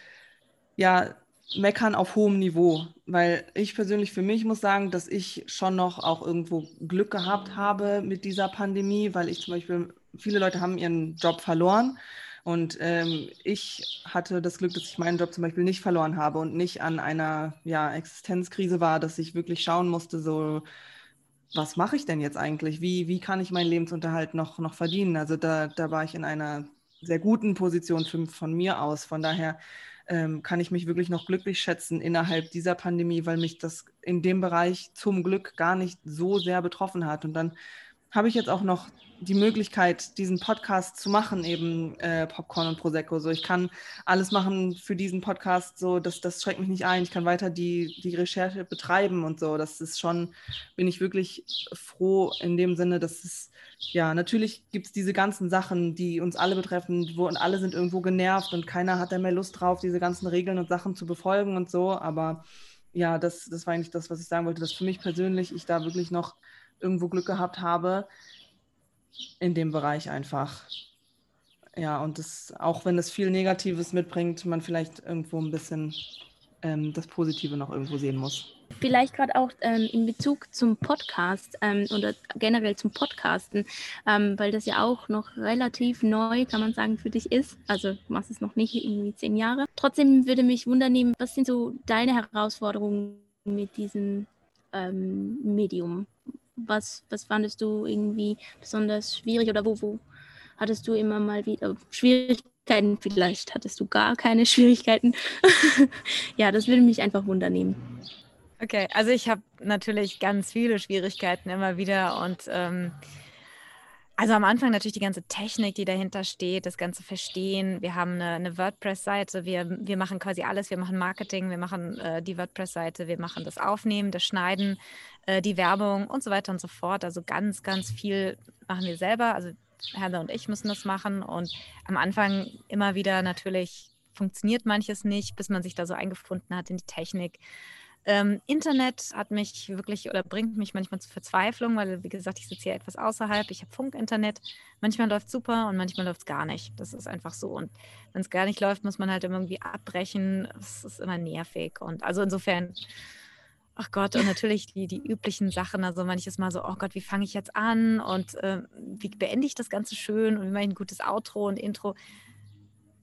ja, meckern auf hohem Niveau, weil ich persönlich für mich muss sagen, dass ich schon noch auch irgendwo Glück gehabt habe mit dieser Pandemie, weil ich zum Beispiel, viele Leute haben ihren Job verloren und ähm, ich hatte das Glück, dass ich meinen Job zum Beispiel nicht verloren habe und nicht an einer ja, Existenzkrise war, dass ich wirklich schauen musste, so was mache ich denn jetzt eigentlich? Wie, wie kann ich meinen Lebensunterhalt noch, noch verdienen? Also da, da war ich in einer sehr guten Position für, von mir aus. Von daher ähm, kann ich mich wirklich noch glücklich schätzen innerhalb dieser Pandemie, weil mich das in dem Bereich zum Glück gar nicht so sehr betroffen hat. Und dann habe ich jetzt auch noch die Möglichkeit, diesen Podcast zu machen, eben äh, Popcorn und Prosecco. So, ich kann alles machen für diesen Podcast, so, das, das schreckt mich nicht ein. Ich kann weiter die, die Recherche betreiben und so. Das ist schon, bin ich wirklich froh in dem Sinne, dass es, ja, natürlich gibt es diese ganzen Sachen, die uns alle betreffen, wo und alle sind irgendwo genervt und keiner hat da mehr Lust drauf, diese ganzen Regeln und Sachen zu befolgen und so. Aber ja, das, das war eigentlich das, was ich sagen wollte, dass für mich persönlich ich da wirklich noch irgendwo Glück gehabt habe in dem Bereich einfach. Ja, und das, auch wenn es viel Negatives mitbringt, man vielleicht irgendwo ein bisschen ähm, das Positive noch irgendwo sehen muss. Vielleicht gerade auch ähm, in Bezug zum Podcast ähm, oder generell zum Podcasten, ähm, weil das ja auch noch relativ neu, kann man sagen, für dich ist. Also du machst es noch nicht irgendwie zehn Jahre. Trotzdem würde mich wundern, was sind so deine Herausforderungen mit diesem ähm, Medium? Was, was fandest du irgendwie besonders schwierig oder wo, wo hattest du immer mal wieder Schwierigkeiten? Vielleicht hattest du gar keine Schwierigkeiten. ja, das würde mich einfach wundernehmen. Okay, also ich habe natürlich ganz viele Schwierigkeiten immer wieder und ähm, also am Anfang natürlich die ganze Technik, die dahinter steht, das ganze Verstehen. Wir haben eine, eine WordPress-Seite, wir, wir machen quasi alles. Wir machen Marketing, wir machen äh, die WordPress-Seite, wir machen das Aufnehmen, das Schneiden, äh, die Werbung und so weiter und so fort. Also ganz, ganz viel machen wir selber. Also Heather und ich müssen das machen. Und am Anfang immer wieder natürlich funktioniert manches nicht, bis man sich da so eingefunden hat in die Technik. Ähm, Internet hat mich wirklich oder bringt mich manchmal zur Verzweiflung, weil, wie gesagt, ich sitze hier etwas außerhalb. Ich habe Funkinternet. Manchmal läuft es super und manchmal läuft es gar nicht. Das ist einfach so. Und wenn es gar nicht läuft, muss man halt irgendwie abbrechen. Das ist immer nervig. Und also insofern, ach Gott, und natürlich die, die üblichen Sachen. Also manches Mal so, oh Gott, wie fange ich jetzt an? Und äh, wie beende ich das Ganze schön? Und wie mache ich ein gutes Outro und Intro?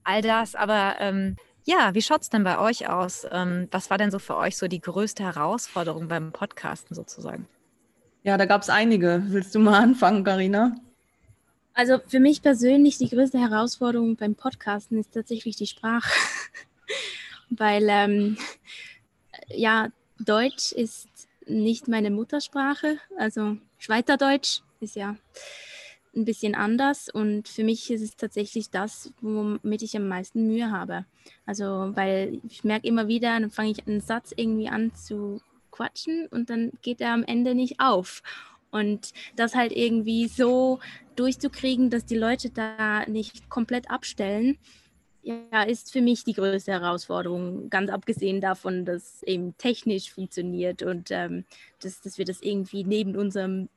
All das. Aber ähm, ja, wie schaut es denn bei euch aus? Ähm, was war denn so für euch so die größte Herausforderung beim Podcasten sozusagen? Ja, da gab es einige. Willst du mal anfangen, Karina? Also für mich persönlich die größte Herausforderung beim Podcasten ist tatsächlich die Sprache. Weil ähm, ja, Deutsch ist nicht meine Muttersprache. Also Schweizerdeutsch ist ja ein bisschen anders und für mich ist es tatsächlich das, womit ich am meisten Mühe habe. Also, weil ich merke immer wieder, dann fange ich einen Satz irgendwie an zu quatschen und dann geht er am Ende nicht auf. Und das halt irgendwie so durchzukriegen, dass die Leute da nicht komplett abstellen, ja, ist für mich die größte Herausforderung, ganz abgesehen davon, dass eben technisch funktioniert und ähm, dass, dass wir das irgendwie neben unserem,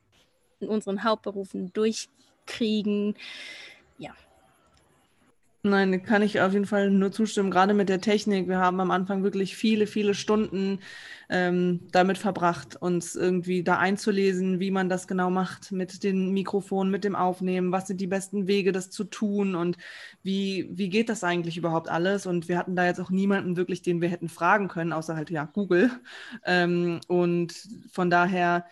unseren Hauptberufen durchkriegen. Ja, Nein, kann ich auf jeden Fall nur zustimmen, gerade mit der Technik. Wir haben am Anfang wirklich viele, viele Stunden ähm, damit verbracht, uns irgendwie da einzulesen, wie man das genau macht mit den Mikrofonen, mit dem Aufnehmen, was sind die besten Wege, das zu tun und wie, wie geht das eigentlich überhaupt alles? Und wir hatten da jetzt auch niemanden wirklich, den wir hätten fragen können, außer halt ja Google. Ähm, und von daher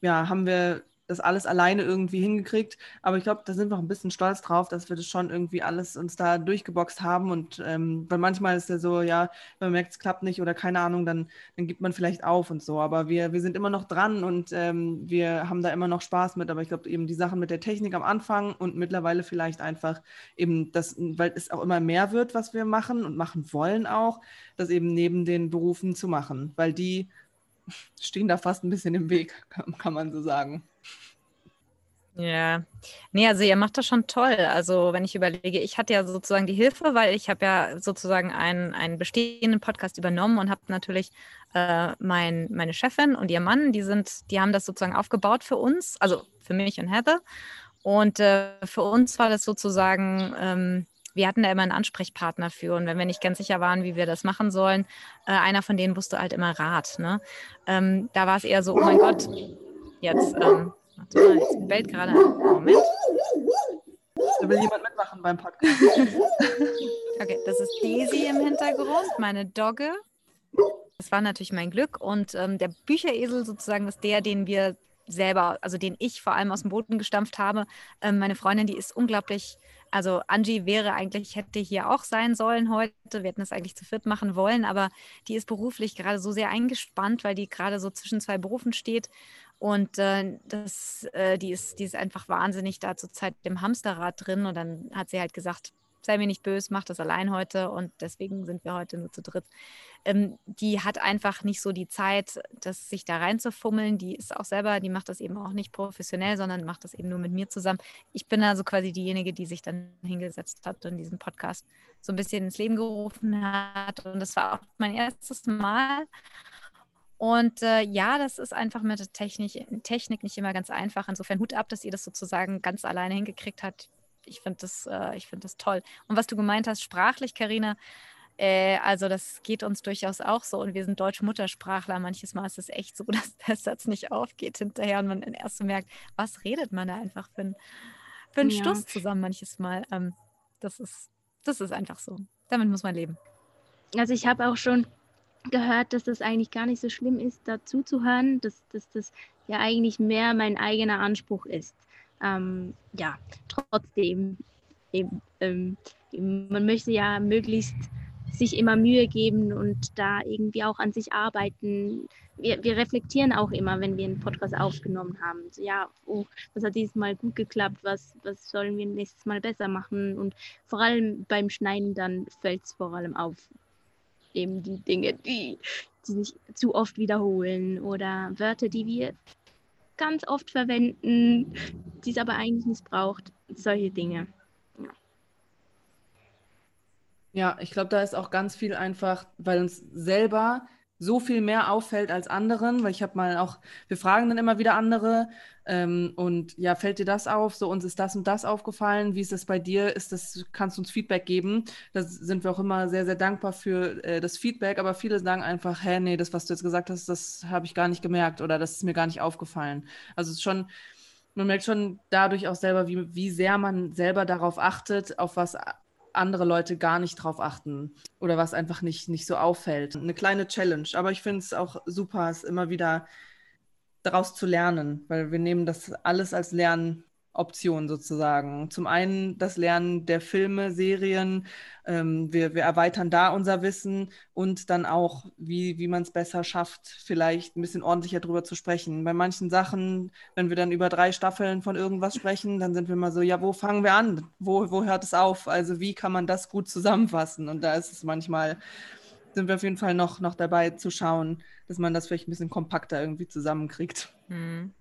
ja, haben wir das alles alleine irgendwie hingekriegt. Aber ich glaube, da sind wir auch ein bisschen stolz drauf, dass wir das schon irgendwie alles uns da durchgeboxt haben. Und ähm, weil manchmal ist ja so, ja, wenn man merkt, es klappt nicht oder keine Ahnung, dann, dann gibt man vielleicht auf und so. Aber wir, wir sind immer noch dran und ähm, wir haben da immer noch Spaß mit. Aber ich glaube, eben die Sachen mit der Technik am Anfang und mittlerweile vielleicht einfach eben das, weil es auch immer mehr wird, was wir machen und machen wollen auch, das eben neben den Berufen zu machen. Weil die stehen da fast ein bisschen im Weg, kann, man so sagen. Ja, nee, also ihr macht das schon toll. Also wenn ich überlege, ich hatte ja sozusagen die Hilfe, weil ich habe ja sozusagen einen, einen bestehenden Podcast übernommen und habe natürlich äh, mein, meine Chefin und ihr Mann, die sind, die haben das sozusagen aufgebaut für uns, also für mich und Heather. Und äh, für uns war das sozusagen, ähm, wir hatten da immer einen Ansprechpartner für. Und wenn wir nicht ganz sicher waren, wie wir das machen sollen, äh, einer von denen wusste halt immer Rat. Ne? Ähm, da war es eher so, oh mein Gott, jetzt, ähm, warte mal, jetzt bellt gerade ein Moment. Da will jemand mitmachen beim Podcast. okay, das ist Daisy im Hintergrund, meine Dogge. Das war natürlich mein Glück. Und ähm, der Bücheresel sozusagen ist der, den wir selber, also den ich vor allem aus dem Boden gestampft habe. Ähm, meine Freundin, die ist unglaublich, also Angie wäre eigentlich, hätte hier auch sein sollen heute. Wir hätten es eigentlich zu viert machen wollen, aber die ist beruflich gerade so sehr eingespannt, weil die gerade so zwischen zwei Berufen steht und äh, das, äh, die, ist, die ist einfach wahnsinnig da zur Zeit im Hamsterrad drin. Und dann hat sie halt gesagt, sei mir nicht böse, mach das allein heute. Und deswegen sind wir heute nur zu dritt. Ähm, die hat einfach nicht so die Zeit, das sich da reinzufummeln. Die ist auch selber, die macht das eben auch nicht professionell, sondern macht das eben nur mit mir zusammen. Ich bin also quasi diejenige, die sich dann hingesetzt hat und diesen Podcast so ein bisschen ins Leben gerufen hat. Und das war auch mein erstes Mal. Und äh, ja, das ist einfach mit der Technik, Technik nicht immer ganz einfach. Insofern Hut ab, dass ihr das sozusagen ganz alleine hingekriegt habt. Ich finde das, äh, find das toll. Und was du gemeint hast, sprachlich, Karina, äh, also das geht uns durchaus auch so. Und wir sind Deutsch-Muttersprachler. Manches Mal ist es echt so, dass der Satz nicht aufgeht hinterher und man erst so merkt, was redet man da einfach für, ein, für einen ja. Stuss zusammen manches Mal. Ähm, das, ist, das ist einfach so. Damit muss man leben. Also ich habe auch schon gehört, dass das eigentlich gar nicht so schlimm ist, dazu zu hören, dass, dass das ja eigentlich mehr mein eigener Anspruch ist. Ähm, ja, trotzdem, eben, ähm, man möchte ja möglichst sich immer Mühe geben und da irgendwie auch an sich arbeiten. Wir, wir reflektieren auch immer, wenn wir einen Podcast aufgenommen haben. So, ja, oh, was hat dieses Mal gut geklappt, was, was sollen wir nächstes Mal besser machen? Und vor allem beim Schneiden dann fällt es vor allem auf, eben die Dinge, die, die sich zu oft wiederholen oder Wörter, die wir ganz oft verwenden, die es aber eigentlich nicht braucht. Solche Dinge. Ja. Ja, ich glaube, da ist auch ganz viel einfach, weil uns selber so viel mehr auffällt als anderen, weil ich habe mal auch, wir fragen dann immer wieder andere ähm, und ja, fällt dir das auf? So, uns ist das und das aufgefallen. Wie ist das bei dir? Ist das, kannst du uns Feedback geben? Da sind wir auch immer sehr, sehr dankbar für äh, das Feedback, aber viele sagen einfach, hä, nee, das, was du jetzt gesagt hast, das habe ich gar nicht gemerkt oder das ist mir gar nicht aufgefallen. Also es ist schon, man merkt schon dadurch auch selber, wie, wie sehr man selber darauf achtet, auf was andere Leute gar nicht drauf achten oder was einfach nicht, nicht so auffällt. Eine kleine Challenge, aber ich finde es auch super, es immer wieder daraus zu lernen, weil wir nehmen das alles als Lernen Optionen sozusagen. Zum einen das Lernen der Filme, Serien, ähm, wir, wir erweitern da unser Wissen und dann auch, wie, wie man es besser schafft, vielleicht ein bisschen ordentlicher drüber zu sprechen. Bei manchen Sachen, wenn wir dann über drei Staffeln von irgendwas sprechen, dann sind wir mal so, ja, wo fangen wir an? Wo, wo hört es auf? Also wie kann man das gut zusammenfassen? Und da ist es manchmal, sind wir auf jeden Fall noch, noch dabei zu schauen, dass man das vielleicht ein bisschen kompakter irgendwie zusammenkriegt. Mhm.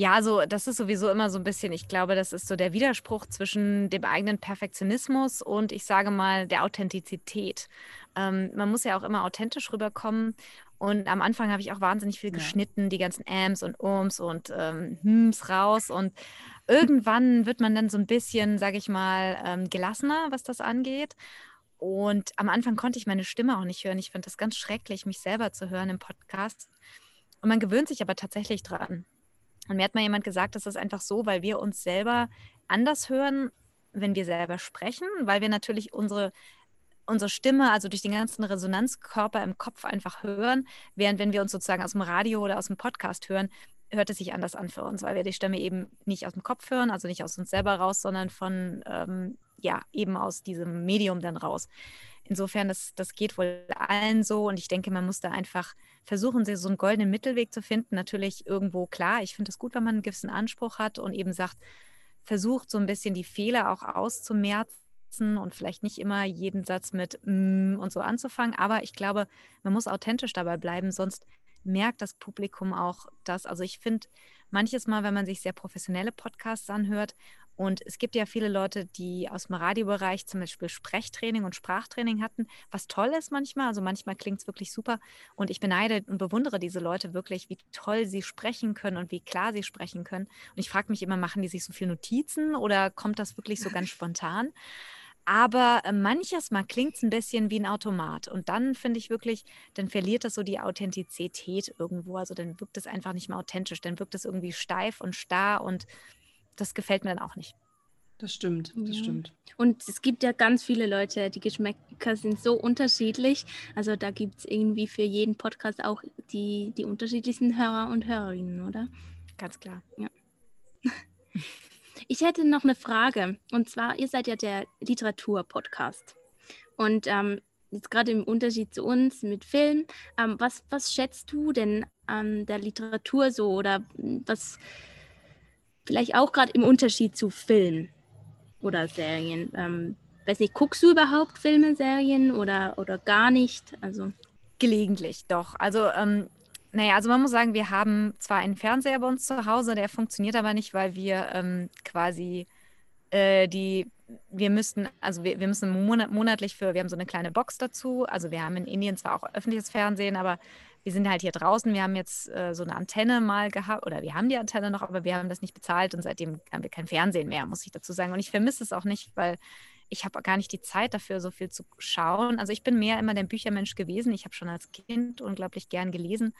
Ja, also das ist sowieso immer so ein bisschen, ich glaube, das ist so der Widerspruch zwischen dem eigenen Perfektionismus und ich sage mal der Authentizität. Ähm, man muss ja auch immer authentisch rüberkommen. Und am Anfang habe ich auch wahnsinnig viel ja. geschnitten, die ganzen Ams und Ums und ähm, Hms raus. Und irgendwann wird man dann so ein bisschen, sage ich mal, ähm, gelassener, was das angeht. Und am Anfang konnte ich meine Stimme auch nicht hören. Ich fand das ganz schrecklich, mich selber zu hören im Podcast. Und man gewöhnt sich aber tatsächlich dran. Und mir hat mal jemand gesagt, das ist einfach so, weil wir uns selber anders hören, wenn wir selber sprechen, weil wir natürlich unsere unsere Stimme, also durch den ganzen Resonanzkörper im Kopf einfach hören, während wenn wir uns sozusagen aus dem Radio oder aus dem Podcast hören, hört es sich anders an für uns, weil wir die Stimme eben nicht aus dem Kopf hören, also nicht aus uns selber raus, sondern von, ähm, ja, eben aus diesem Medium dann raus. Insofern, das, das geht wohl allen so und ich denke, man muss da einfach versuchen, so einen goldenen Mittelweg zu finden. Natürlich irgendwo klar, ich finde es gut, wenn man einen gewissen Anspruch hat und eben sagt, versucht so ein bisschen die Fehler auch auszumerzen und vielleicht nicht immer jeden Satz mit mm und so anzufangen. Aber ich glaube, man muss authentisch dabei bleiben, sonst merkt das Publikum auch das. Also ich finde manches Mal, wenn man sich sehr professionelle Podcasts anhört und es gibt ja viele Leute, die aus dem Radiobereich zum Beispiel Sprechtraining und Sprachtraining hatten, was toll ist manchmal. Also manchmal klingt es wirklich super. Und ich beneide und bewundere diese Leute wirklich, wie toll sie sprechen können und wie klar sie sprechen können. Und ich frage mich immer, machen die sich so viel Notizen oder kommt das wirklich so ganz spontan? Aber äh, manches Mal klingt es ein bisschen wie ein Automat. Und dann finde ich wirklich, dann verliert das so die Authentizität irgendwo. Also dann wirkt es einfach nicht mehr authentisch. Dann wirkt es irgendwie steif und starr und das gefällt mir dann auch nicht. Das stimmt, das ja. stimmt. Und es gibt ja ganz viele Leute, die Geschmäcker sind so unterschiedlich. Also da gibt es irgendwie für jeden Podcast auch die, die unterschiedlichsten Hörer und Hörerinnen, oder? Ganz klar. Ja. Ich hätte noch eine Frage. Und zwar, ihr seid ja der Literatur-Podcast. Und ähm, jetzt gerade im Unterschied zu uns mit Film, ähm, was, was schätzt du denn an der Literatur so oder was vielleicht auch gerade im Unterschied zu Filmen oder Serien. Ähm, weiß nicht, guckst du überhaupt Filme, Serien oder, oder gar nicht? Also gelegentlich, doch. Also ähm, naja, also man muss sagen, wir haben zwar einen Fernseher bei uns zu Hause, der funktioniert aber nicht, weil wir ähm, quasi äh, die, wir müssten, also wir, wir müssen monatlich für, wir haben so eine kleine Box dazu. Also wir haben in Indien zwar auch öffentliches Fernsehen, aber wir sind halt hier draußen, wir haben jetzt äh, so eine Antenne mal gehabt, oder wir haben die Antenne noch, aber wir haben das nicht bezahlt und seitdem haben wir kein Fernsehen mehr, muss ich dazu sagen. Und ich vermisse es auch nicht, weil ich habe gar nicht die Zeit dafür, so viel zu schauen. Also ich bin mehr immer der Büchermensch gewesen. Ich habe schon als Kind unglaublich gern gelesen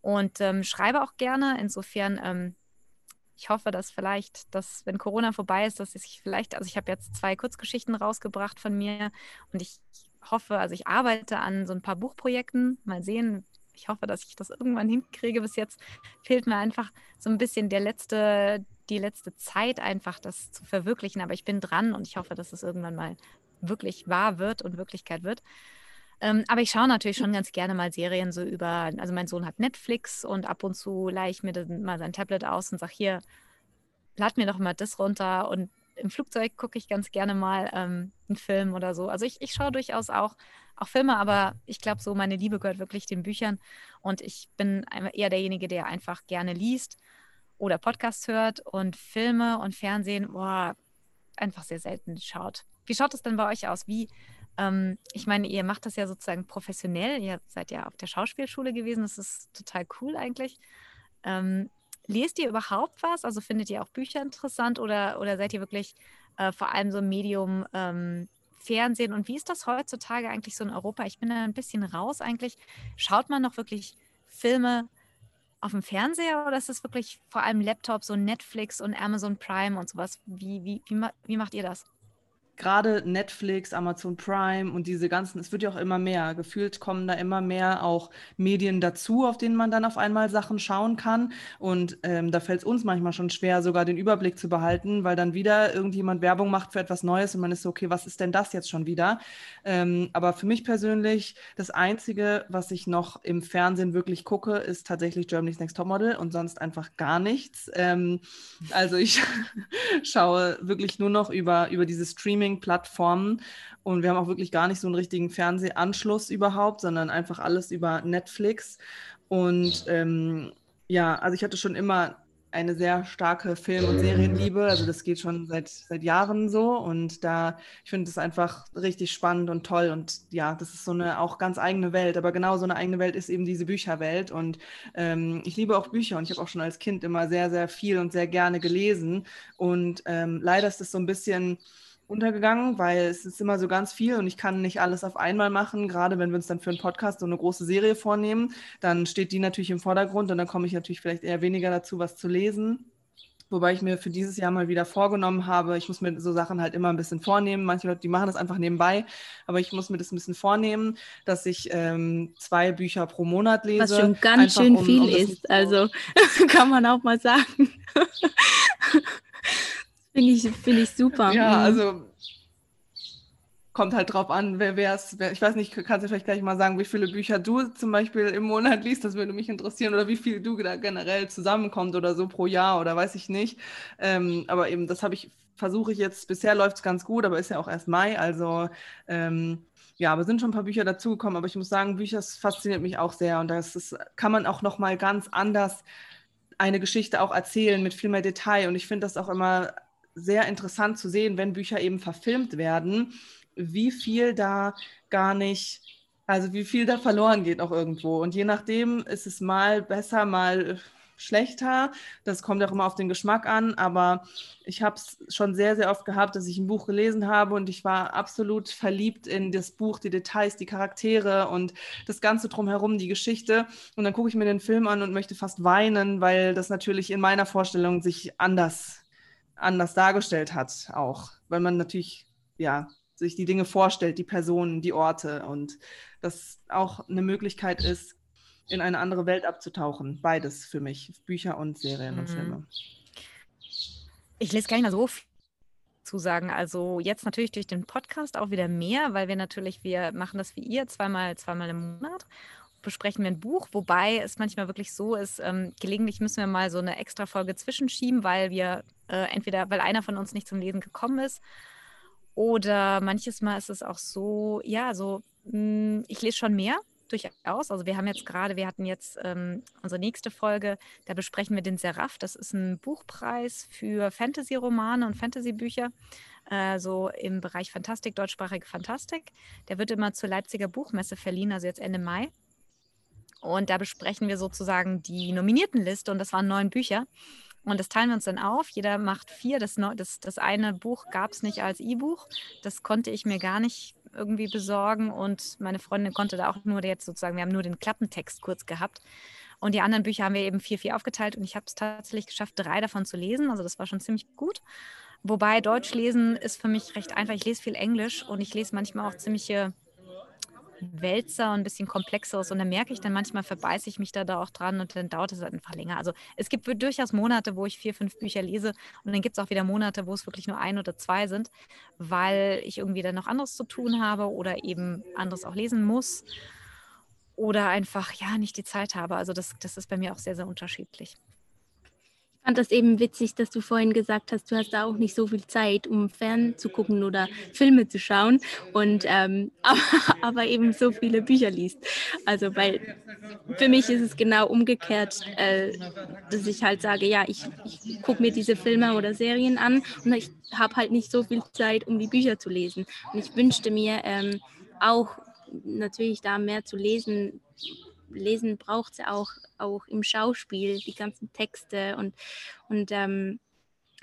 und ähm, schreibe auch gerne. Insofern, ähm, ich hoffe, dass vielleicht, dass wenn Corona vorbei ist, dass ich vielleicht, also ich habe jetzt zwei Kurzgeschichten rausgebracht von mir und ich hoffe, also ich arbeite an so ein paar Buchprojekten. Mal sehen, ich hoffe, dass ich das irgendwann hinkriege. Bis jetzt fehlt mir einfach so ein bisschen der letzte, die letzte Zeit, einfach das zu verwirklichen. Aber ich bin dran und ich hoffe, dass es irgendwann mal wirklich wahr wird und Wirklichkeit wird. Ähm, aber ich schaue natürlich schon ganz gerne mal Serien so über, also mein Sohn hat Netflix und ab und zu leihe ich mir dann mal sein Tablet aus und sage, hier, lad mir doch mal das runter und im Flugzeug gucke ich ganz gerne mal ähm, einen Film oder so. Also ich, ich schaue durchaus auch, auch Filme, aber ich glaube so, meine Liebe gehört wirklich den Büchern und ich bin eher derjenige, der einfach gerne liest oder Podcasts hört und Filme und Fernsehen, boah, einfach sehr selten schaut. Wie schaut es denn bei euch aus? Wie, ähm, ich meine, ihr macht das ja sozusagen professionell, ihr seid ja auf der Schauspielschule gewesen, das ist total cool eigentlich. Ähm, lest ihr überhaupt was? Also findet ihr auch Bücher interessant oder, oder seid ihr wirklich äh, vor allem so ein Medium ähm, Fernsehen? Und wie ist das heutzutage eigentlich so in Europa? Ich bin da ein bisschen raus eigentlich. Schaut man noch wirklich Filme auf dem Fernseher oder ist es wirklich vor allem Laptop, so Netflix und Amazon Prime und sowas? Wie, wie, wie, wie macht ihr das? Gerade Netflix, Amazon Prime und diese ganzen, es wird ja auch immer mehr. Gefühlt kommen da immer mehr auch Medien dazu, auf denen man dann auf einmal Sachen schauen kann. Und ähm, da fällt es uns manchmal schon schwer, sogar den Überblick zu behalten, weil dann wieder irgendjemand Werbung macht für etwas Neues und man ist so, okay, was ist denn das jetzt schon wieder? Ähm, aber für mich persönlich, das Einzige, was ich noch im Fernsehen wirklich gucke, ist tatsächlich Germany's Next Topmodel und sonst einfach gar nichts. Ähm, also ich schaue wirklich nur noch über, über diese Streaming Streaming-Plattformen. Und wir haben auch wirklich gar nicht so einen richtigen Fernsehanschluss überhaupt, sondern einfach alles über Netflix. Und ähm, ja, also ich hatte schon immer eine sehr starke Film- und Serienliebe. Also das geht schon seit, seit Jahren so. Und da, ich finde es einfach richtig spannend und toll. Und ja, das ist so eine auch ganz eigene Welt. Aber genau so eine eigene Welt ist eben diese Bücherwelt. Und ähm, ich liebe auch Bücher und ich habe auch schon als Kind immer sehr, sehr viel und sehr gerne gelesen. Und ähm, leider ist das so ein bisschen untergegangen, weil es ist immer so ganz viel und ich kann nicht alles auf einmal machen. Gerade wenn wir uns dann für einen Podcast so eine große Serie vornehmen, dann steht die natürlich im Vordergrund und dann komme ich natürlich vielleicht eher weniger dazu, was zu lesen. Wobei ich mir für dieses Jahr mal wieder vorgenommen habe, ich muss mir so Sachen halt immer ein bisschen vornehmen. Manche Leute, die machen das einfach nebenbei, aber ich muss mir das ein bisschen vornehmen, dass ich ähm, zwei Bücher pro Monat lese. Was schon ganz schön um, viel um ist, also kann man auch mal sagen. Finde ich, find ich super. Ja, mhm. also kommt halt drauf an, wer wer es, ich weiß nicht, kannst du vielleicht gleich mal sagen, wie viele Bücher du zum Beispiel im Monat liest, das würde mich interessieren, oder wie viel du da generell zusammenkommt oder so pro Jahr oder weiß ich nicht. Ähm, aber eben, das habe ich, versuche ich jetzt, bisher läuft es ganz gut, aber ist ja auch erst Mai, also ähm, ja, aber sind schon ein paar Bücher dazugekommen, aber ich muss sagen, Bücher fasziniert mich auch sehr und das ist, kann man auch nochmal ganz anders eine Geschichte auch erzählen mit viel mehr Detail und ich finde das auch immer sehr interessant zu sehen, wenn Bücher eben verfilmt werden, wie viel da gar nicht, also wie viel da verloren geht auch irgendwo. Und je nachdem ist es mal besser, mal schlechter. Das kommt auch immer auf den Geschmack an, aber ich habe es schon sehr, sehr oft gehabt, dass ich ein Buch gelesen habe und ich war absolut verliebt in das Buch, die Details, die Charaktere und das Ganze drumherum, die Geschichte. Und dann gucke ich mir den Film an und möchte fast weinen, weil das natürlich in meiner Vorstellung sich anders anders dargestellt hat, auch, weil man natürlich ja sich die Dinge vorstellt, die Personen, die Orte und das auch eine Möglichkeit ist, in eine andere Welt abzutauchen. Beides für mich, Bücher und Serien mhm. und Filme. Ich lese gar nicht mal so viel zu sagen. Also jetzt natürlich durch den Podcast auch wieder mehr, weil wir natürlich, wir machen das wie ihr, zweimal, zweimal im Monat besprechen wir ein Buch, wobei es manchmal wirklich so ist, ähm, gelegentlich müssen wir mal so eine extra Folge zwischenschieben, weil wir äh, entweder, weil einer von uns nicht zum Lesen gekommen ist oder manches Mal ist es auch so, ja, so, mh, hm, ich lese schon mehr, durchaus. Also wir haben jetzt gerade, wir hatten jetzt ähm, unsere nächste Folge, da besprechen wir den Seraph. Das ist ein Buchpreis für Fantasy-Romane und Fantasy-Bücher, äh, so im Bereich Fantastik, deutschsprachige Fantastik. Der wird immer zur Leipziger Buchmesse verliehen, also jetzt Ende Mai. Und da besprechen wir sozusagen die Nominiertenliste und das waren neun Bücher. Und das teilen wir uns dann auf. Jeder macht vier. Das, das, das eine Buch gab es nicht als E-Buch. Das konnte ich mir gar nicht irgendwie besorgen. Und meine Freundin konnte da auch nur jetzt sozusagen, wir haben nur den Klappentext kurz gehabt. Und die anderen Bücher haben wir eben vier, vier aufgeteilt. Und ich habe es tatsächlich geschafft, drei davon zu lesen. Also das war schon ziemlich gut. Wobei Deutsch lesen ist für mich recht einfach. Ich lese viel Englisch und ich lese manchmal auch ziemliche wälzer und ein bisschen komplexeres. Und dann merke ich dann manchmal, verbeiße ich mich da, da auch dran und dann dauert es halt einfach länger. Also es gibt durchaus Monate, wo ich vier, fünf Bücher lese und dann gibt es auch wieder Monate, wo es wirklich nur ein oder zwei sind, weil ich irgendwie dann noch anderes zu tun habe oder eben anderes auch lesen muss oder einfach ja nicht die Zeit habe. Also das, das ist bei mir auch sehr, sehr unterschiedlich fand das eben witzig, dass du vorhin gesagt hast, du hast da auch nicht so viel Zeit, um fern zu gucken oder Filme zu schauen und ähm, aber, aber, eben so viele Bücher liest. Also weil für mich ist es genau umgekehrt, äh, dass ich halt sage, ja, ich, ich gucke mir diese Filme oder Serien an und ich habe halt nicht so viel Zeit, um die Bücher zu lesen. Und ich wünschte mir ähm, auch natürlich da mehr zu lesen, Lesen braucht es auch, auch im Schauspiel, die ganzen Texte und, und ähm,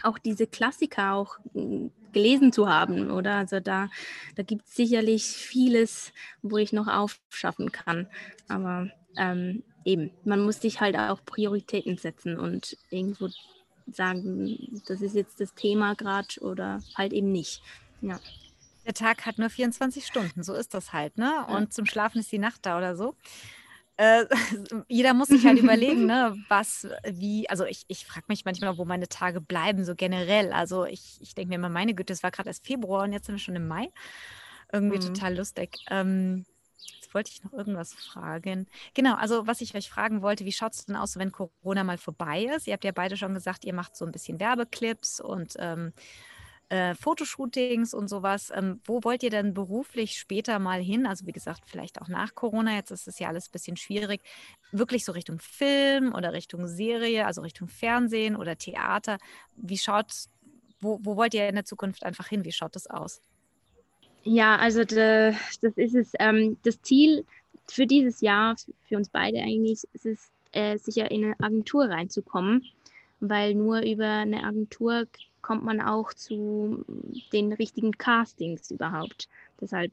auch diese Klassiker auch hm, gelesen zu haben, oder? Also da, da gibt es sicherlich vieles, wo ich noch aufschaffen kann. Aber ähm, eben, man muss sich halt auch Prioritäten setzen und irgendwo sagen, das ist jetzt das Thema gerade oder halt eben nicht. Ja. Der Tag hat nur 24 Stunden, so ist das halt, ne? Und ja. zum Schlafen ist die Nacht da oder so. Äh, jeder muss sich halt überlegen, ne, was, wie, also ich, ich frage mich manchmal, wo meine Tage bleiben, so generell. Also ich, ich denke mir immer, meine Güte, es war gerade erst Februar und jetzt sind wir schon im Mai. Irgendwie mhm. total lustig. Ähm, jetzt wollte ich noch irgendwas fragen. Genau, also was ich euch fragen wollte, wie schaut es denn aus, wenn Corona mal vorbei ist? Ihr habt ja beide schon gesagt, ihr macht so ein bisschen Werbeclips und ähm, äh, Fotoshootings und sowas. Ähm, wo wollt ihr denn beruflich später mal hin? Also wie gesagt, vielleicht auch nach Corona, jetzt ist es ja alles ein bisschen schwierig. Wirklich so Richtung Film oder Richtung Serie, also Richtung Fernsehen oder Theater. Wie schaut, wo, wo wollt ihr in der Zukunft einfach hin? Wie schaut das aus? Ja, also de, das ist es. Ähm, das Ziel für dieses Jahr, für uns beide eigentlich, ist es, äh, sicher in eine Agentur reinzukommen, weil nur über eine Agentur kommt man auch zu den richtigen Castings überhaupt. Deshalb,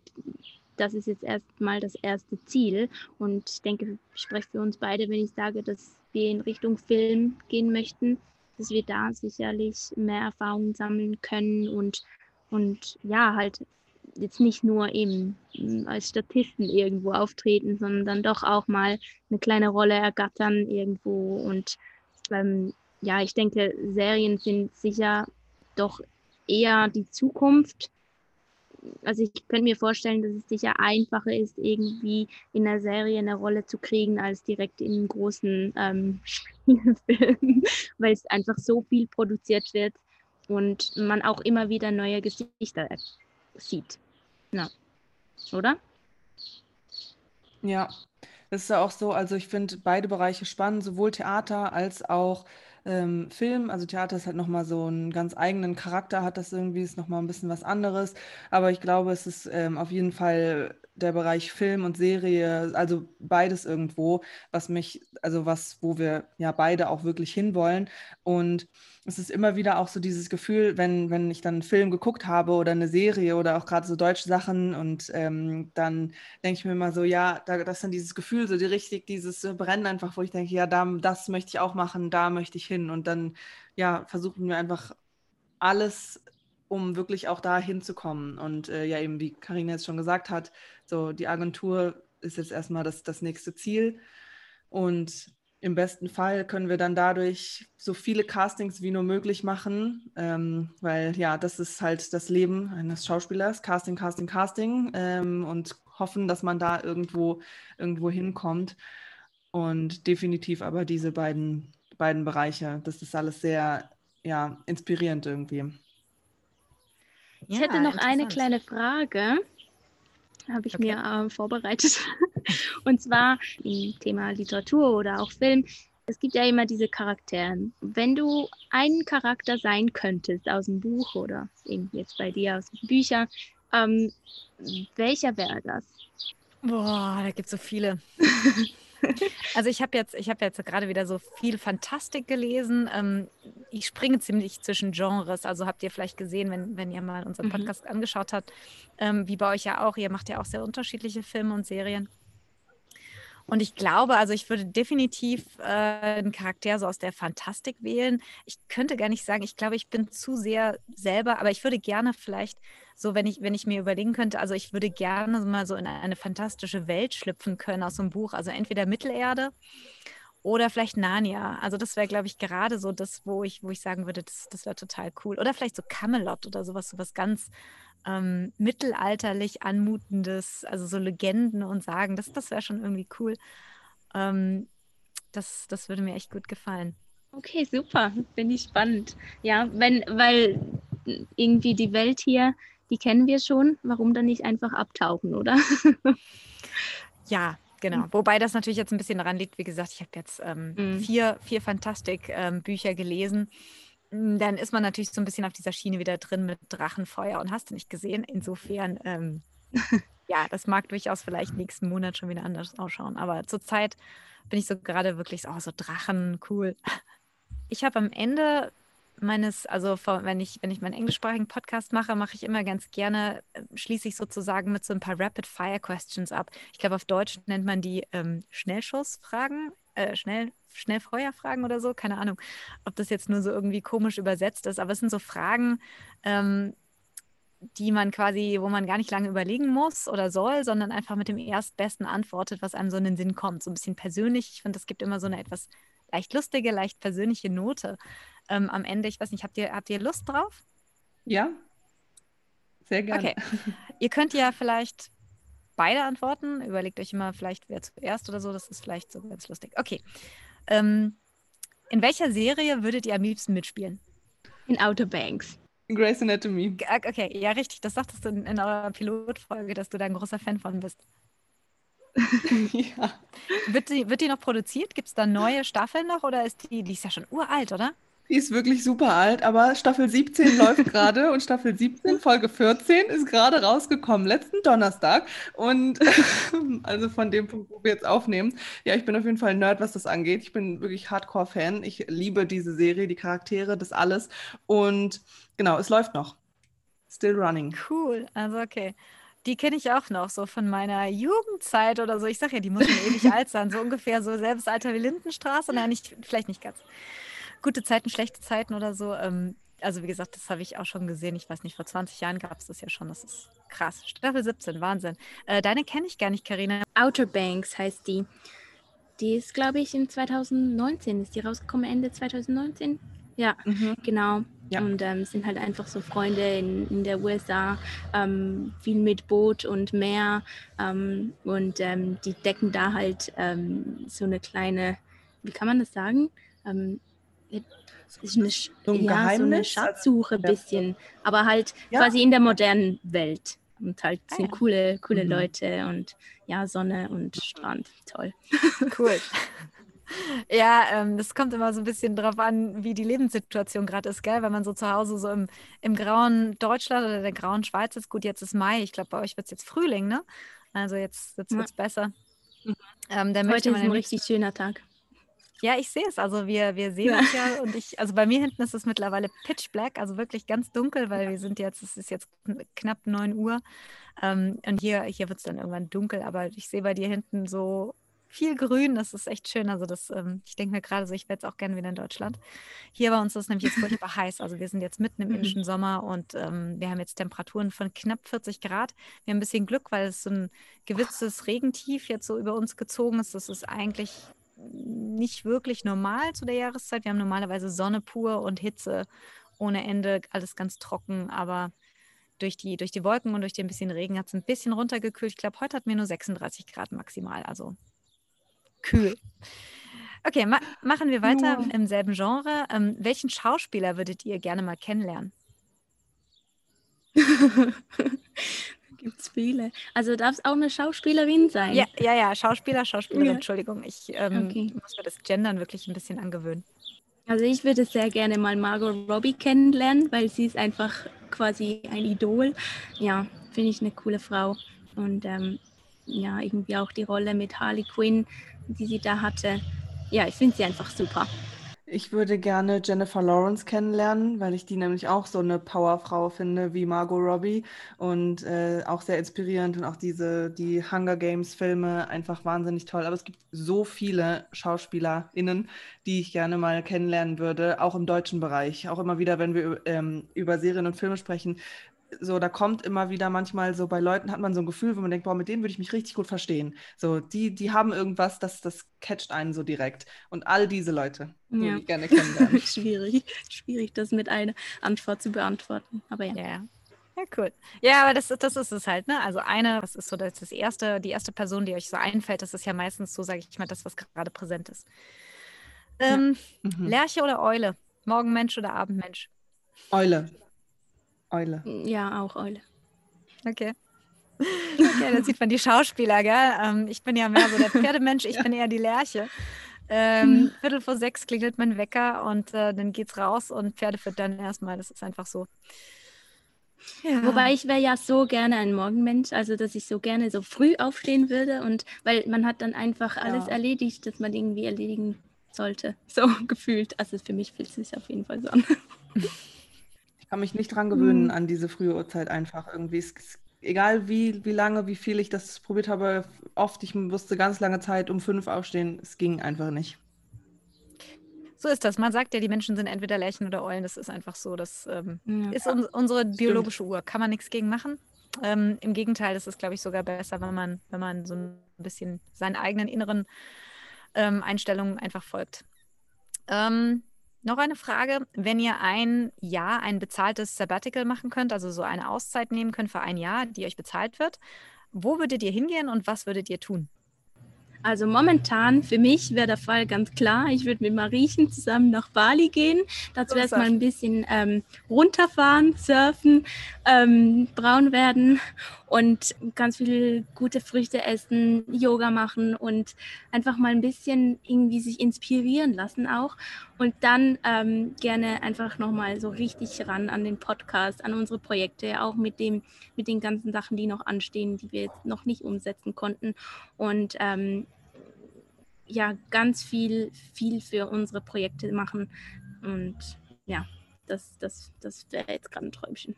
das ist jetzt erstmal das erste Ziel und ich denke, ich spreche für uns beide, wenn ich sage, dass wir in Richtung Film gehen möchten, dass wir da sicherlich mehr Erfahrungen sammeln können und, und ja, halt jetzt nicht nur eben hm, als Statisten irgendwo auftreten, sondern dann doch auch mal eine kleine Rolle ergattern irgendwo. Und ähm, ja, ich denke, Serien sind sicher doch eher die Zukunft. Also ich könnte mir vorstellen, dass es sicher einfacher ist, irgendwie in einer Serie eine Rolle zu kriegen, als direkt in großen ähm, Film, weil es einfach so viel produziert wird und man auch immer wieder neue Gesichter sieht. Ja. Oder? Ja, das ist ja auch so. Also ich finde beide Bereiche spannend, sowohl Theater als auch ähm, Film. Also Theater ist halt nochmal so einen ganz eigenen Charakter, hat das irgendwie, ist nochmal ein bisschen was anderes. Aber ich glaube, es ist ähm, auf jeden Fall der Bereich Film und Serie, also beides irgendwo, was mich, also was, wo wir ja beide auch wirklich hinwollen. Und es ist immer wieder auch so dieses Gefühl, wenn, wenn ich dann einen Film geguckt habe oder eine Serie oder auch gerade so deutsche Sachen und ähm, dann denke ich mir immer so, ja, da, das ist dann dieses Gefühl, so die richtig, dieses Brennen einfach, wo ich denke, ja, da, das möchte ich auch machen, da möchte ich hin. Und dann, ja, versuchen wir einfach alles um wirklich auch da hinzukommen. Und äh, ja, eben wie Karina jetzt schon gesagt hat, so die Agentur ist jetzt erstmal das, das nächste Ziel. Und im besten Fall können wir dann dadurch so viele Castings wie nur möglich machen, ähm, weil ja, das ist halt das Leben eines Schauspielers, Casting, Casting, Casting ähm, und hoffen, dass man da irgendwo, irgendwo hinkommt. Und definitiv aber diese beiden, beiden Bereiche, das ist alles sehr ja, inspirierend irgendwie. Ich ja, hätte noch eine kleine Frage, habe ich okay. mir äh, vorbereitet. Und zwar im Thema Literatur oder auch Film. Es gibt ja immer diese Charaktere. Wenn du ein Charakter sein könntest aus dem Buch oder eben jetzt bei dir aus Büchern, ähm, welcher wäre das? Boah, da gibt es so viele. Also ich habe jetzt, ich habe jetzt gerade wieder so viel Fantastik gelesen. Ähm, ich springe ziemlich zwischen Genres. Also habt ihr vielleicht gesehen, wenn, wenn ihr mal unseren mhm. Podcast mhm. angeschaut habt, ähm, wie bei euch ja auch, ihr macht ja auch sehr unterschiedliche Filme und Serien. Und ich glaube, also ich würde definitiv äh, einen Charakter so aus der Fantastik wählen. Ich könnte gar nicht sagen, ich glaube, ich bin zu sehr selber, aber ich würde gerne vielleicht so, wenn ich, wenn ich mir überlegen könnte, also ich würde gerne mal so in eine fantastische Welt schlüpfen können aus so einem Buch. Also entweder Mittelerde oder vielleicht Narnia. Also das wäre, glaube ich, gerade so das, wo ich, wo ich sagen würde, das, das wäre total cool. Oder vielleicht so Camelot oder sowas, sowas ganz ähm, mittelalterlich anmutendes, also so Legenden und Sagen, das, das wäre schon irgendwie cool. Ähm, das, das würde mir echt gut gefallen. Okay, super. Finde ich spannend. Ja, wenn, weil irgendwie die Welt hier, die kennen wir schon. Warum dann nicht einfach abtauchen, oder? ja, genau. Wobei das natürlich jetzt ein bisschen daran liegt, wie gesagt, ich habe jetzt ähm, mhm. vier, vier Fantastik-Bücher ähm, gelesen. Hm, dann ist man natürlich so ein bisschen auf dieser Schiene wieder drin mit Drachenfeuer und hast du nicht gesehen. Insofern, ähm, ja, das mag durchaus vielleicht nächsten Monat schon wieder anders ausschauen. Aber zurzeit bin ich so gerade wirklich so, oh, so Drachen, cool. Ich habe am Ende meines, also wenn ich, wenn ich meinen englischsprachigen Podcast mache, mache ich immer ganz gerne, äh, schließe ich sozusagen mit so ein paar Rapid-Fire-Questions ab. Ich glaube, auf Deutsch nennt man die ähm, Schnellschussfragen äh, schnell, Schnellfeuerfragen oder so. Keine Ahnung, ob das jetzt nur so irgendwie komisch übersetzt ist, aber es sind so Fragen, ähm, die man quasi, wo man gar nicht lange überlegen muss oder soll, sondern einfach mit dem Erstbesten antwortet, was einem so in den Sinn kommt. So ein bisschen persönlich. Ich finde, es gibt immer so eine etwas leicht lustige, leicht persönliche Note ähm, am Ende. Ich weiß nicht, habt ihr, habt ihr Lust drauf? Ja, sehr gerne. Okay. ihr könnt ja vielleicht beide antworten. Überlegt euch immer vielleicht, wer zuerst oder so. Das ist vielleicht so ganz lustig. Okay. Ähm, in welcher Serie würdet ihr am liebsten mitspielen? In Outer Banks. Grey's Anatomy. Okay, ja, richtig. Das sagtest du in, in eurer Pilotfolge, dass du da ein großer Fan von bist. ja. Wird die, wird die noch produziert? Gibt es da neue Staffeln noch oder ist die, die ist ja schon uralt, oder? Die ist wirklich super alt, aber Staffel 17 läuft gerade und Staffel 17, Folge 14 ist gerade rausgekommen, letzten Donnerstag. Und also von dem Punkt, wo wir jetzt aufnehmen. Ja, ich bin auf jeden Fall ein Nerd, was das angeht. Ich bin wirklich Hardcore-Fan. Ich liebe diese Serie, die Charaktere, das alles. Und genau, es läuft noch. Still running. Cool, also okay. Die kenne ich auch noch, so von meiner Jugendzeit oder so. Ich sage ja, die muss schon ewig alt sein, so ungefähr so selbes Alter wie Lindenstraße. Nein, nicht, vielleicht nicht ganz gute Zeiten, schlechte Zeiten oder so. Ähm, also wie gesagt, das habe ich auch schon gesehen. Ich weiß nicht, vor 20 Jahren gab es das ja schon. Das ist krass. Staffel 17, Wahnsinn. Äh, deine kenne ich gar nicht, Karina. Outer Banks heißt die. Die ist, glaube ich, in 2019. Ist die rausgekommen, Ende 2019? Ja, mhm. genau. Ja. Und ähm, sind halt einfach so Freunde in, in der USA, ähm, viel mit Boot und Meer. Ähm, und ähm, die decken da halt ähm, so eine kleine, wie kann man das sagen? Ist eine, so ein ja, so eine Schatzsuche ein bisschen, aber halt ja. quasi in der modernen Welt. Und halt ah, sind ja. coole, coole mhm. Leute und ja, Sonne und Strand. Toll. Cool. Ja, ähm, das kommt immer so ein bisschen drauf an, wie die Lebenssituation gerade ist, gell? Wenn man so zu Hause so im, im grauen Deutschland oder der grauen Schweiz ist, gut, jetzt ist Mai, ich glaube, bei euch wird es jetzt Frühling, ne? Also jetzt, jetzt wird es ja. besser. Mhm. Ähm, Heute ist ein richtig schöner Tag. Ja, ich sehe es. Also wir, wir sehen ja. uns ja und ich, also bei mir hinten ist es mittlerweile pitch black, also wirklich ganz dunkel, weil wir sind jetzt, es ist jetzt knapp 9 Uhr. Ähm, und hier, hier wird es dann irgendwann dunkel, aber ich sehe bei dir hinten so viel Grün, das ist echt schön. Also das, ähm, ich denke mir gerade so, ich wäre jetzt auch gerne wieder in Deutschland. Hier bei uns ist es nämlich jetzt furchtbar heiß. Also wir sind jetzt mitten im mhm. indischen Sommer und ähm, wir haben jetzt Temperaturen von knapp 40 Grad. Wir haben ein bisschen Glück, weil es so ein gewisses Regentief jetzt so über uns gezogen ist. Das ist eigentlich nicht wirklich normal zu der Jahreszeit. Wir haben normalerweise Sonne pur und Hitze ohne Ende, alles ganz trocken, aber durch die, durch die Wolken und durch den bisschen Regen hat es ein bisschen runtergekühlt. Ich glaube, heute hatten wir nur 36 Grad maximal, also kühl. Okay, ma machen wir weiter oh. im selben Genre. Ähm, welchen Schauspieler würdet ihr gerne mal kennenlernen? Gibt es viele. Also darf es auch eine Schauspielerin sein? Ja, ja, ja, Schauspieler, Schauspielerin, ja. Entschuldigung. Ich ähm, okay. muss mir das Gendern wirklich ein bisschen angewöhnen. Also ich würde sehr gerne mal Margot Robbie kennenlernen, weil sie ist einfach quasi ein Idol. Ja, finde ich eine coole Frau. Und ähm, ja, irgendwie auch die Rolle mit Harley Quinn, die sie da hatte. Ja, ich finde sie einfach super. Ich würde gerne Jennifer Lawrence kennenlernen, weil ich die nämlich auch so eine Powerfrau finde wie Margot Robbie und äh, auch sehr inspirierend und auch diese, die Hunger Games Filme einfach wahnsinnig toll. Aber es gibt so viele SchauspielerInnen, die ich gerne mal kennenlernen würde, auch im deutschen Bereich. Auch immer wieder, wenn wir ähm, über Serien und Filme sprechen, so, da kommt immer wieder manchmal so, bei Leuten hat man so ein Gefühl, wo man denkt, boah, mit denen würde ich mich richtig gut verstehen. So, die, die haben irgendwas, das, das catcht einen so direkt. Und all diese Leute ja. würde ich gerne kennenlernen. schwierig, schwierig, das mit einer Antwort zu beantworten. Aber ja. ja. Ja, cool. Ja, aber das, das ist es halt, ne? Also eine, das ist so das, das erste, die erste Person, die euch so einfällt, das ist ja meistens so, sage ich mal, das, was gerade präsent ist. Ähm, ja. mhm. Lerche oder Eule? Morgenmensch oder Abendmensch? Eule. Eule. Ja, auch Eule. Okay. Okay, dann sieht man die Schauspieler, gell? Ähm, ich bin ja mehr so der Pferdemensch, ich ja. bin eher die Lerche. Ähm, mhm. Viertel vor sechs klingelt mein Wecker und äh, dann geht's raus und Pferde füttern erstmal. Das ist einfach so. Ja. Wobei ich wäre ja so gerne ein Morgenmensch, also dass ich so gerne so früh aufstehen würde und weil man hat dann einfach alles ja. erledigt, das man irgendwie erledigen sollte. So gefühlt. Also für mich fühlt es sich auf jeden Fall so an. kann mich nicht dran gewöhnen mhm. an diese frühe Uhrzeit einfach irgendwie. Es, egal wie, wie lange, wie viel ich das probiert habe, oft, ich musste ganz lange Zeit um fünf aufstehen, es ging einfach nicht. So ist das. Man sagt ja, die Menschen sind entweder Lerchen oder Eulen. Das ist einfach so. Das ähm, ja. ist un unsere biologische Stimmt. Uhr. Kann man nichts gegen machen. Ähm, Im Gegenteil, das ist, glaube ich, sogar besser, wenn man, wenn man so ein bisschen seinen eigenen inneren ähm, Einstellungen einfach folgt. Ähm, noch eine Frage. Wenn ihr ein Jahr ein bezahltes Sabbatical machen könnt, also so eine Auszeit nehmen könnt für ein Jahr, die euch bezahlt wird, wo würdet ihr hingehen und was würdet ihr tun? Also momentan für mich wäre der Fall ganz klar. Ich würde mit Mariechen zusammen nach Bali gehen. Dazu erstmal ein bisschen ähm, runterfahren, surfen, ähm, braun werden und ganz viele gute Früchte essen, Yoga machen und einfach mal ein bisschen irgendwie sich inspirieren lassen auch. Und dann ähm, gerne einfach nochmal so richtig ran an den Podcast, an unsere Projekte, auch mit dem, mit den ganzen Sachen, die noch anstehen, die wir jetzt noch nicht umsetzen konnten. Und ähm, ja, ganz viel, viel für unsere Projekte machen. Und ja, das, das, das wäre jetzt gerade ein Träumchen.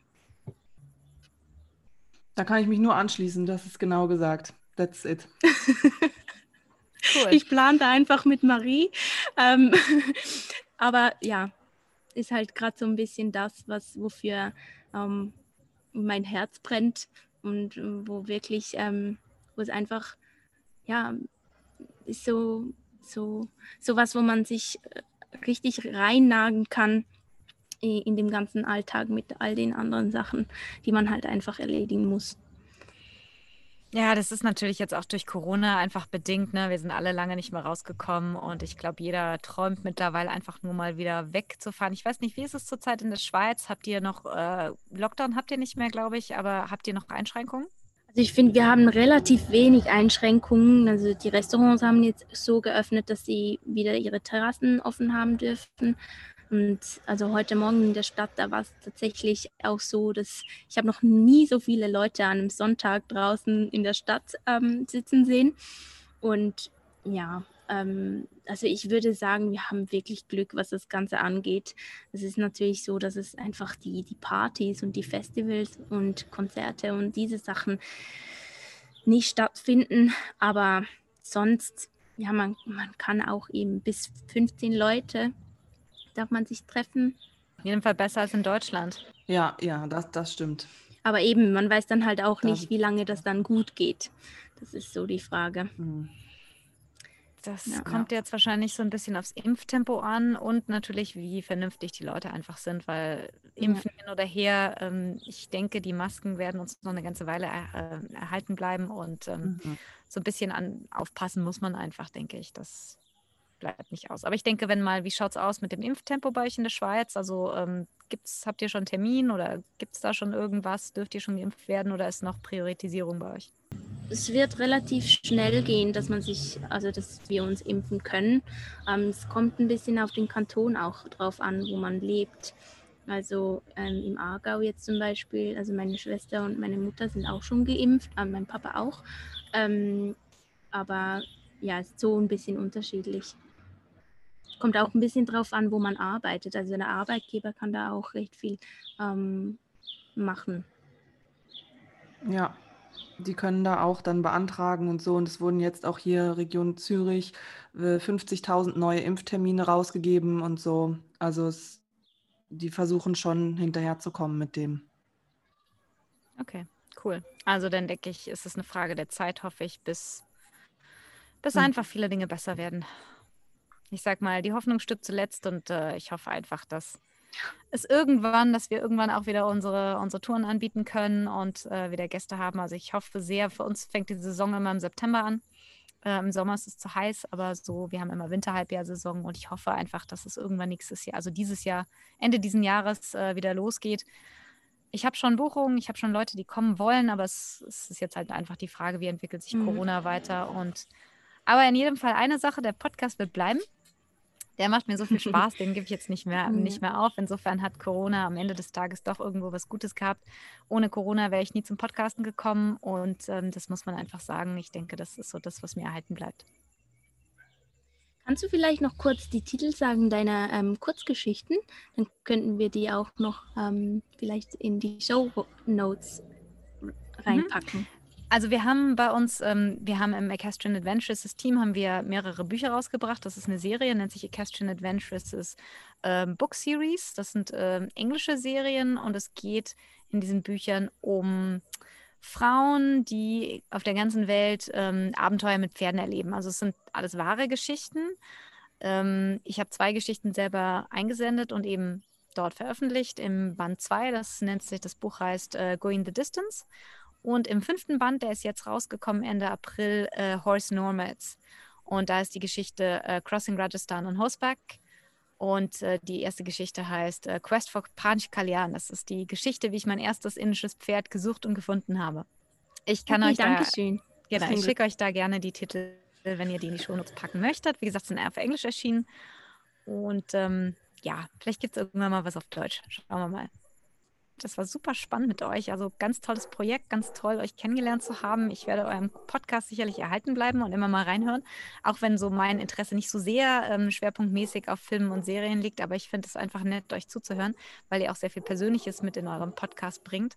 Da kann ich mich nur anschließen, das ist genau gesagt. That's it. cool. Ich plante einfach mit Marie. Ähm, aber ja, ist halt gerade so ein bisschen das, was wofür ähm, mein Herz brennt und wo wirklich, ähm, wo es einfach, ja, ist so, so, so was, wo man sich äh, richtig reinnagen kann in dem ganzen Alltag mit all den anderen Sachen, die man halt einfach erledigen muss. Ja, das ist natürlich jetzt auch durch Corona einfach bedingt. Ne? Wir sind alle lange nicht mehr rausgekommen und ich glaube, jeder träumt mittlerweile einfach nur mal wieder wegzufahren. Ich weiß nicht, wie ist es zurzeit in der Schweiz? Habt ihr noch äh, Lockdown? Habt ihr nicht mehr, glaube ich, aber habt ihr noch Einschränkungen? Also ich finde, wir haben relativ wenig Einschränkungen. Also die Restaurants haben jetzt so geöffnet, dass sie wieder ihre Terrassen offen haben dürfen. Und also heute Morgen in der Stadt, da war es tatsächlich auch so, dass ich habe noch nie so viele Leute an einem Sonntag draußen in der Stadt ähm, sitzen sehen. Und ja, ähm, also ich würde sagen, wir haben wirklich Glück, was das Ganze angeht. Es ist natürlich so, dass es einfach die, die Partys und die Festivals und Konzerte und diese Sachen nicht stattfinden. Aber sonst, ja, man, man kann auch eben bis 15 Leute, darf man sich treffen. Auf jeden Fall besser als in Deutschland. Ja, ja, das, das stimmt. Aber eben, man weiß dann halt auch nicht, wie lange das dann gut geht. Das ist so die Frage. Mhm. Das ja, kommt ja. jetzt wahrscheinlich so ein bisschen aufs Impftempo an und natürlich, wie vernünftig die Leute einfach sind, weil impfen ja. hin oder her, ähm, ich denke, die Masken werden uns noch eine ganze Weile er, äh, erhalten bleiben und ähm, mhm. so ein bisschen an, aufpassen muss man einfach, denke ich. Das bleibt nicht aus. Aber ich denke, wenn mal, wie schaut es aus mit dem Impftempo bei euch in der Schweiz? Also ähm, gibt's, habt ihr schon Termin oder gibt es da schon irgendwas? Dürft ihr schon geimpft werden oder ist noch Priorisierung bei euch? es wird relativ schnell gehen, dass man sich, also dass wir uns impfen können. Ähm, es kommt ein bisschen auf den Kanton auch drauf an, wo man lebt. Also ähm, im Aargau jetzt zum Beispiel, also meine Schwester und meine Mutter sind auch schon geimpft, äh, mein Papa auch. Ähm, aber ja, ist so ein bisschen unterschiedlich. Kommt auch ein bisschen drauf an, wo man arbeitet. Also der Arbeitgeber kann da auch recht viel ähm, machen. Ja, die können da auch dann beantragen und so. Und es wurden jetzt auch hier Region Zürich äh, 50.000 neue Impftermine rausgegeben und so. Also es, die versuchen schon hinterherzukommen mit dem. Okay, cool. Also dann denke ich, ist es eine Frage der Zeit, hoffe ich, bis, bis hm. einfach viele Dinge besser werden. Ich sag mal, die Hoffnung stirbt zuletzt und äh, ich hoffe einfach, dass ist irgendwann, dass wir irgendwann auch wieder unsere, unsere Touren anbieten können und äh, wieder Gäste haben. Also ich hoffe sehr, für uns fängt die Saison immer im September an. Äh, Im Sommer ist es zu heiß, aber so, wir haben immer Winterhalbjahrsaison und ich hoffe einfach, dass es irgendwann nächstes Jahr, also dieses Jahr, Ende dieses Jahres äh, wieder losgeht. Ich habe schon Buchungen, ich habe schon Leute, die kommen wollen, aber es, es, ist jetzt halt einfach die Frage, wie entwickelt sich mhm. Corona weiter und aber in jedem Fall eine Sache, der Podcast wird bleiben. Der macht mir so viel Spaß, den gebe ich jetzt nicht mehr, nicht mehr auf. Insofern hat Corona am Ende des Tages doch irgendwo was Gutes gehabt. Ohne Corona wäre ich nie zum Podcasten gekommen und ähm, das muss man einfach sagen. Ich denke, das ist so das, was mir erhalten bleibt. Kannst du vielleicht noch kurz die Titel sagen deiner ähm, Kurzgeschichten? Dann könnten wir die auch noch ähm, vielleicht in die Show Notes mhm. reinpacken. Mhm. Also wir haben bei uns, ähm, wir haben im Equestrian Adventures Team haben wir mehrere Bücher rausgebracht. Das ist eine Serie, nennt sich Equestrian Adventures ähm, Book Series. Das sind ähm, englische Serien und es geht in diesen Büchern um Frauen, die auf der ganzen Welt ähm, Abenteuer mit Pferden erleben. Also es sind alles wahre Geschichten. Ähm, ich habe zwei Geschichten selber eingesendet und eben dort veröffentlicht im Band 2. Das nennt sich, das Buch heißt äh, Going the Distance. Und im fünften Band, der ist jetzt rausgekommen Ende April, äh, Horse Nomads. Und da ist die Geschichte äh, Crossing Rajasthan on Horseback. Und äh, die erste Geschichte heißt äh, Quest for Panch Kalyan. Das ist die Geschichte, wie ich mein erstes indisches Pferd gesucht und gefunden habe. Ich kann okay, euch Dankeschön. da, genau, ich schicke euch da gerne die Titel, wenn ihr die in die Shownotes packen möchtet. Wie gesagt, sind auf Englisch erschienen. Und ähm, ja, vielleicht gibt es irgendwann mal was auf Deutsch. Schauen wir mal. Das war super spannend mit euch. Also ganz tolles Projekt, ganz toll, euch kennengelernt zu haben. Ich werde eurem Podcast sicherlich erhalten bleiben und immer mal reinhören. Auch wenn so mein Interesse nicht so sehr ähm, schwerpunktmäßig auf Filmen und Serien liegt, aber ich finde es einfach nett, euch zuzuhören, weil ihr auch sehr viel Persönliches mit in eurem Podcast bringt.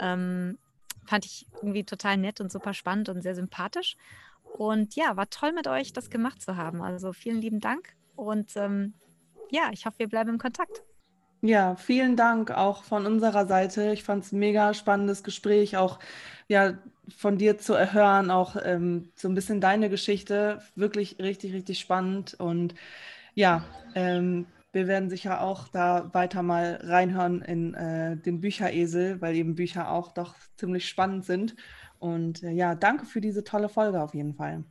Ähm, fand ich irgendwie total nett und super spannend und sehr sympathisch. Und ja, war toll mit euch, das gemacht zu haben. Also vielen lieben Dank und ähm, ja, ich hoffe, wir bleiben im Kontakt. Ja, vielen Dank auch von unserer Seite. Ich fand es ein mega spannendes Gespräch, auch ja, von dir zu erhören, auch ähm, so ein bisschen deine Geschichte. Wirklich richtig, richtig spannend. Und ja, ähm, wir werden sicher auch da weiter mal reinhören in äh, den Bücheresel, weil eben Bücher auch doch ziemlich spannend sind. Und äh, ja, danke für diese tolle Folge auf jeden Fall.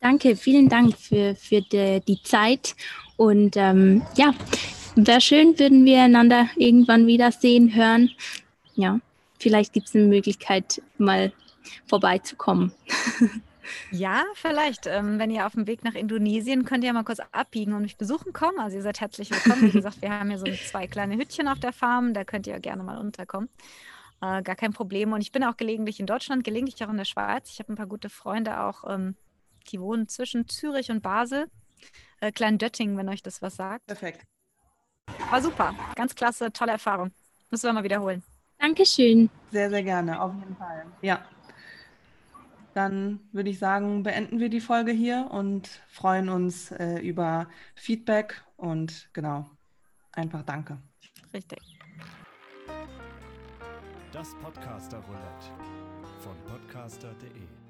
Danke, vielen Dank für, für die, die Zeit. Und ähm, ja, wäre schön, würden wir einander irgendwann wieder sehen, hören. Ja, vielleicht gibt es eine Möglichkeit, mal vorbeizukommen. Ja, vielleicht. Ähm, wenn ihr auf dem Weg nach Indonesien könnt ihr mal kurz abbiegen und mich besuchen kommen. Also ihr seid herzlich willkommen. Wie gesagt, wir haben hier so zwei kleine Hütchen auf der Farm. Da könnt ihr gerne mal unterkommen. Äh, gar kein Problem. Und ich bin auch gelegentlich in Deutschland, gelegentlich auch in der Schweiz. Ich habe ein paar gute Freunde auch, ähm, die wohnen zwischen Zürich und Basel. Äh, Klein Dötting, wenn euch das was sagt. Perfekt. War super. Ganz klasse, tolle Erfahrung. Müssen wir mal wiederholen. Dankeschön. Sehr, sehr gerne, auf jeden Fall. Ja. Dann würde ich sagen, beenden wir die Folge hier und freuen uns äh, über Feedback und genau, einfach danke. Richtig. Das Podcaster Roulette von podcaster.de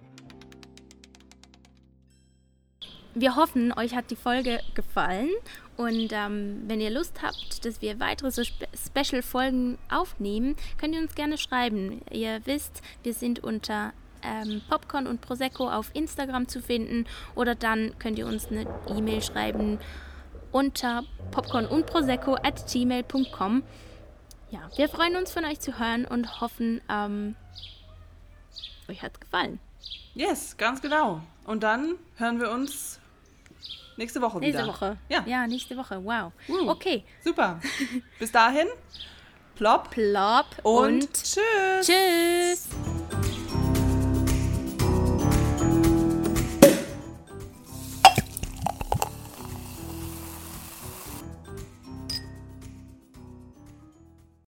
wir hoffen, euch hat die Folge gefallen und ähm, wenn ihr Lust habt, dass wir weitere so Spe Special-Folgen aufnehmen, könnt ihr uns gerne schreiben. Ihr wisst, wir sind unter ähm, Popcorn und Prosecco auf Instagram zu finden oder dann könnt ihr uns eine E-Mail schreiben unter popcorn und prosecco at gmail.com. Ja, wir freuen uns von euch zu hören und hoffen, ähm, euch hat es gefallen. Yes, ganz genau. Und dann hören wir uns nächste Woche nächste wieder. Nächste Woche. Ja. ja, nächste Woche. Wow. Uh, okay. Super. Bis dahin. Plopp. Plopp Und, und tschüss. tschüss.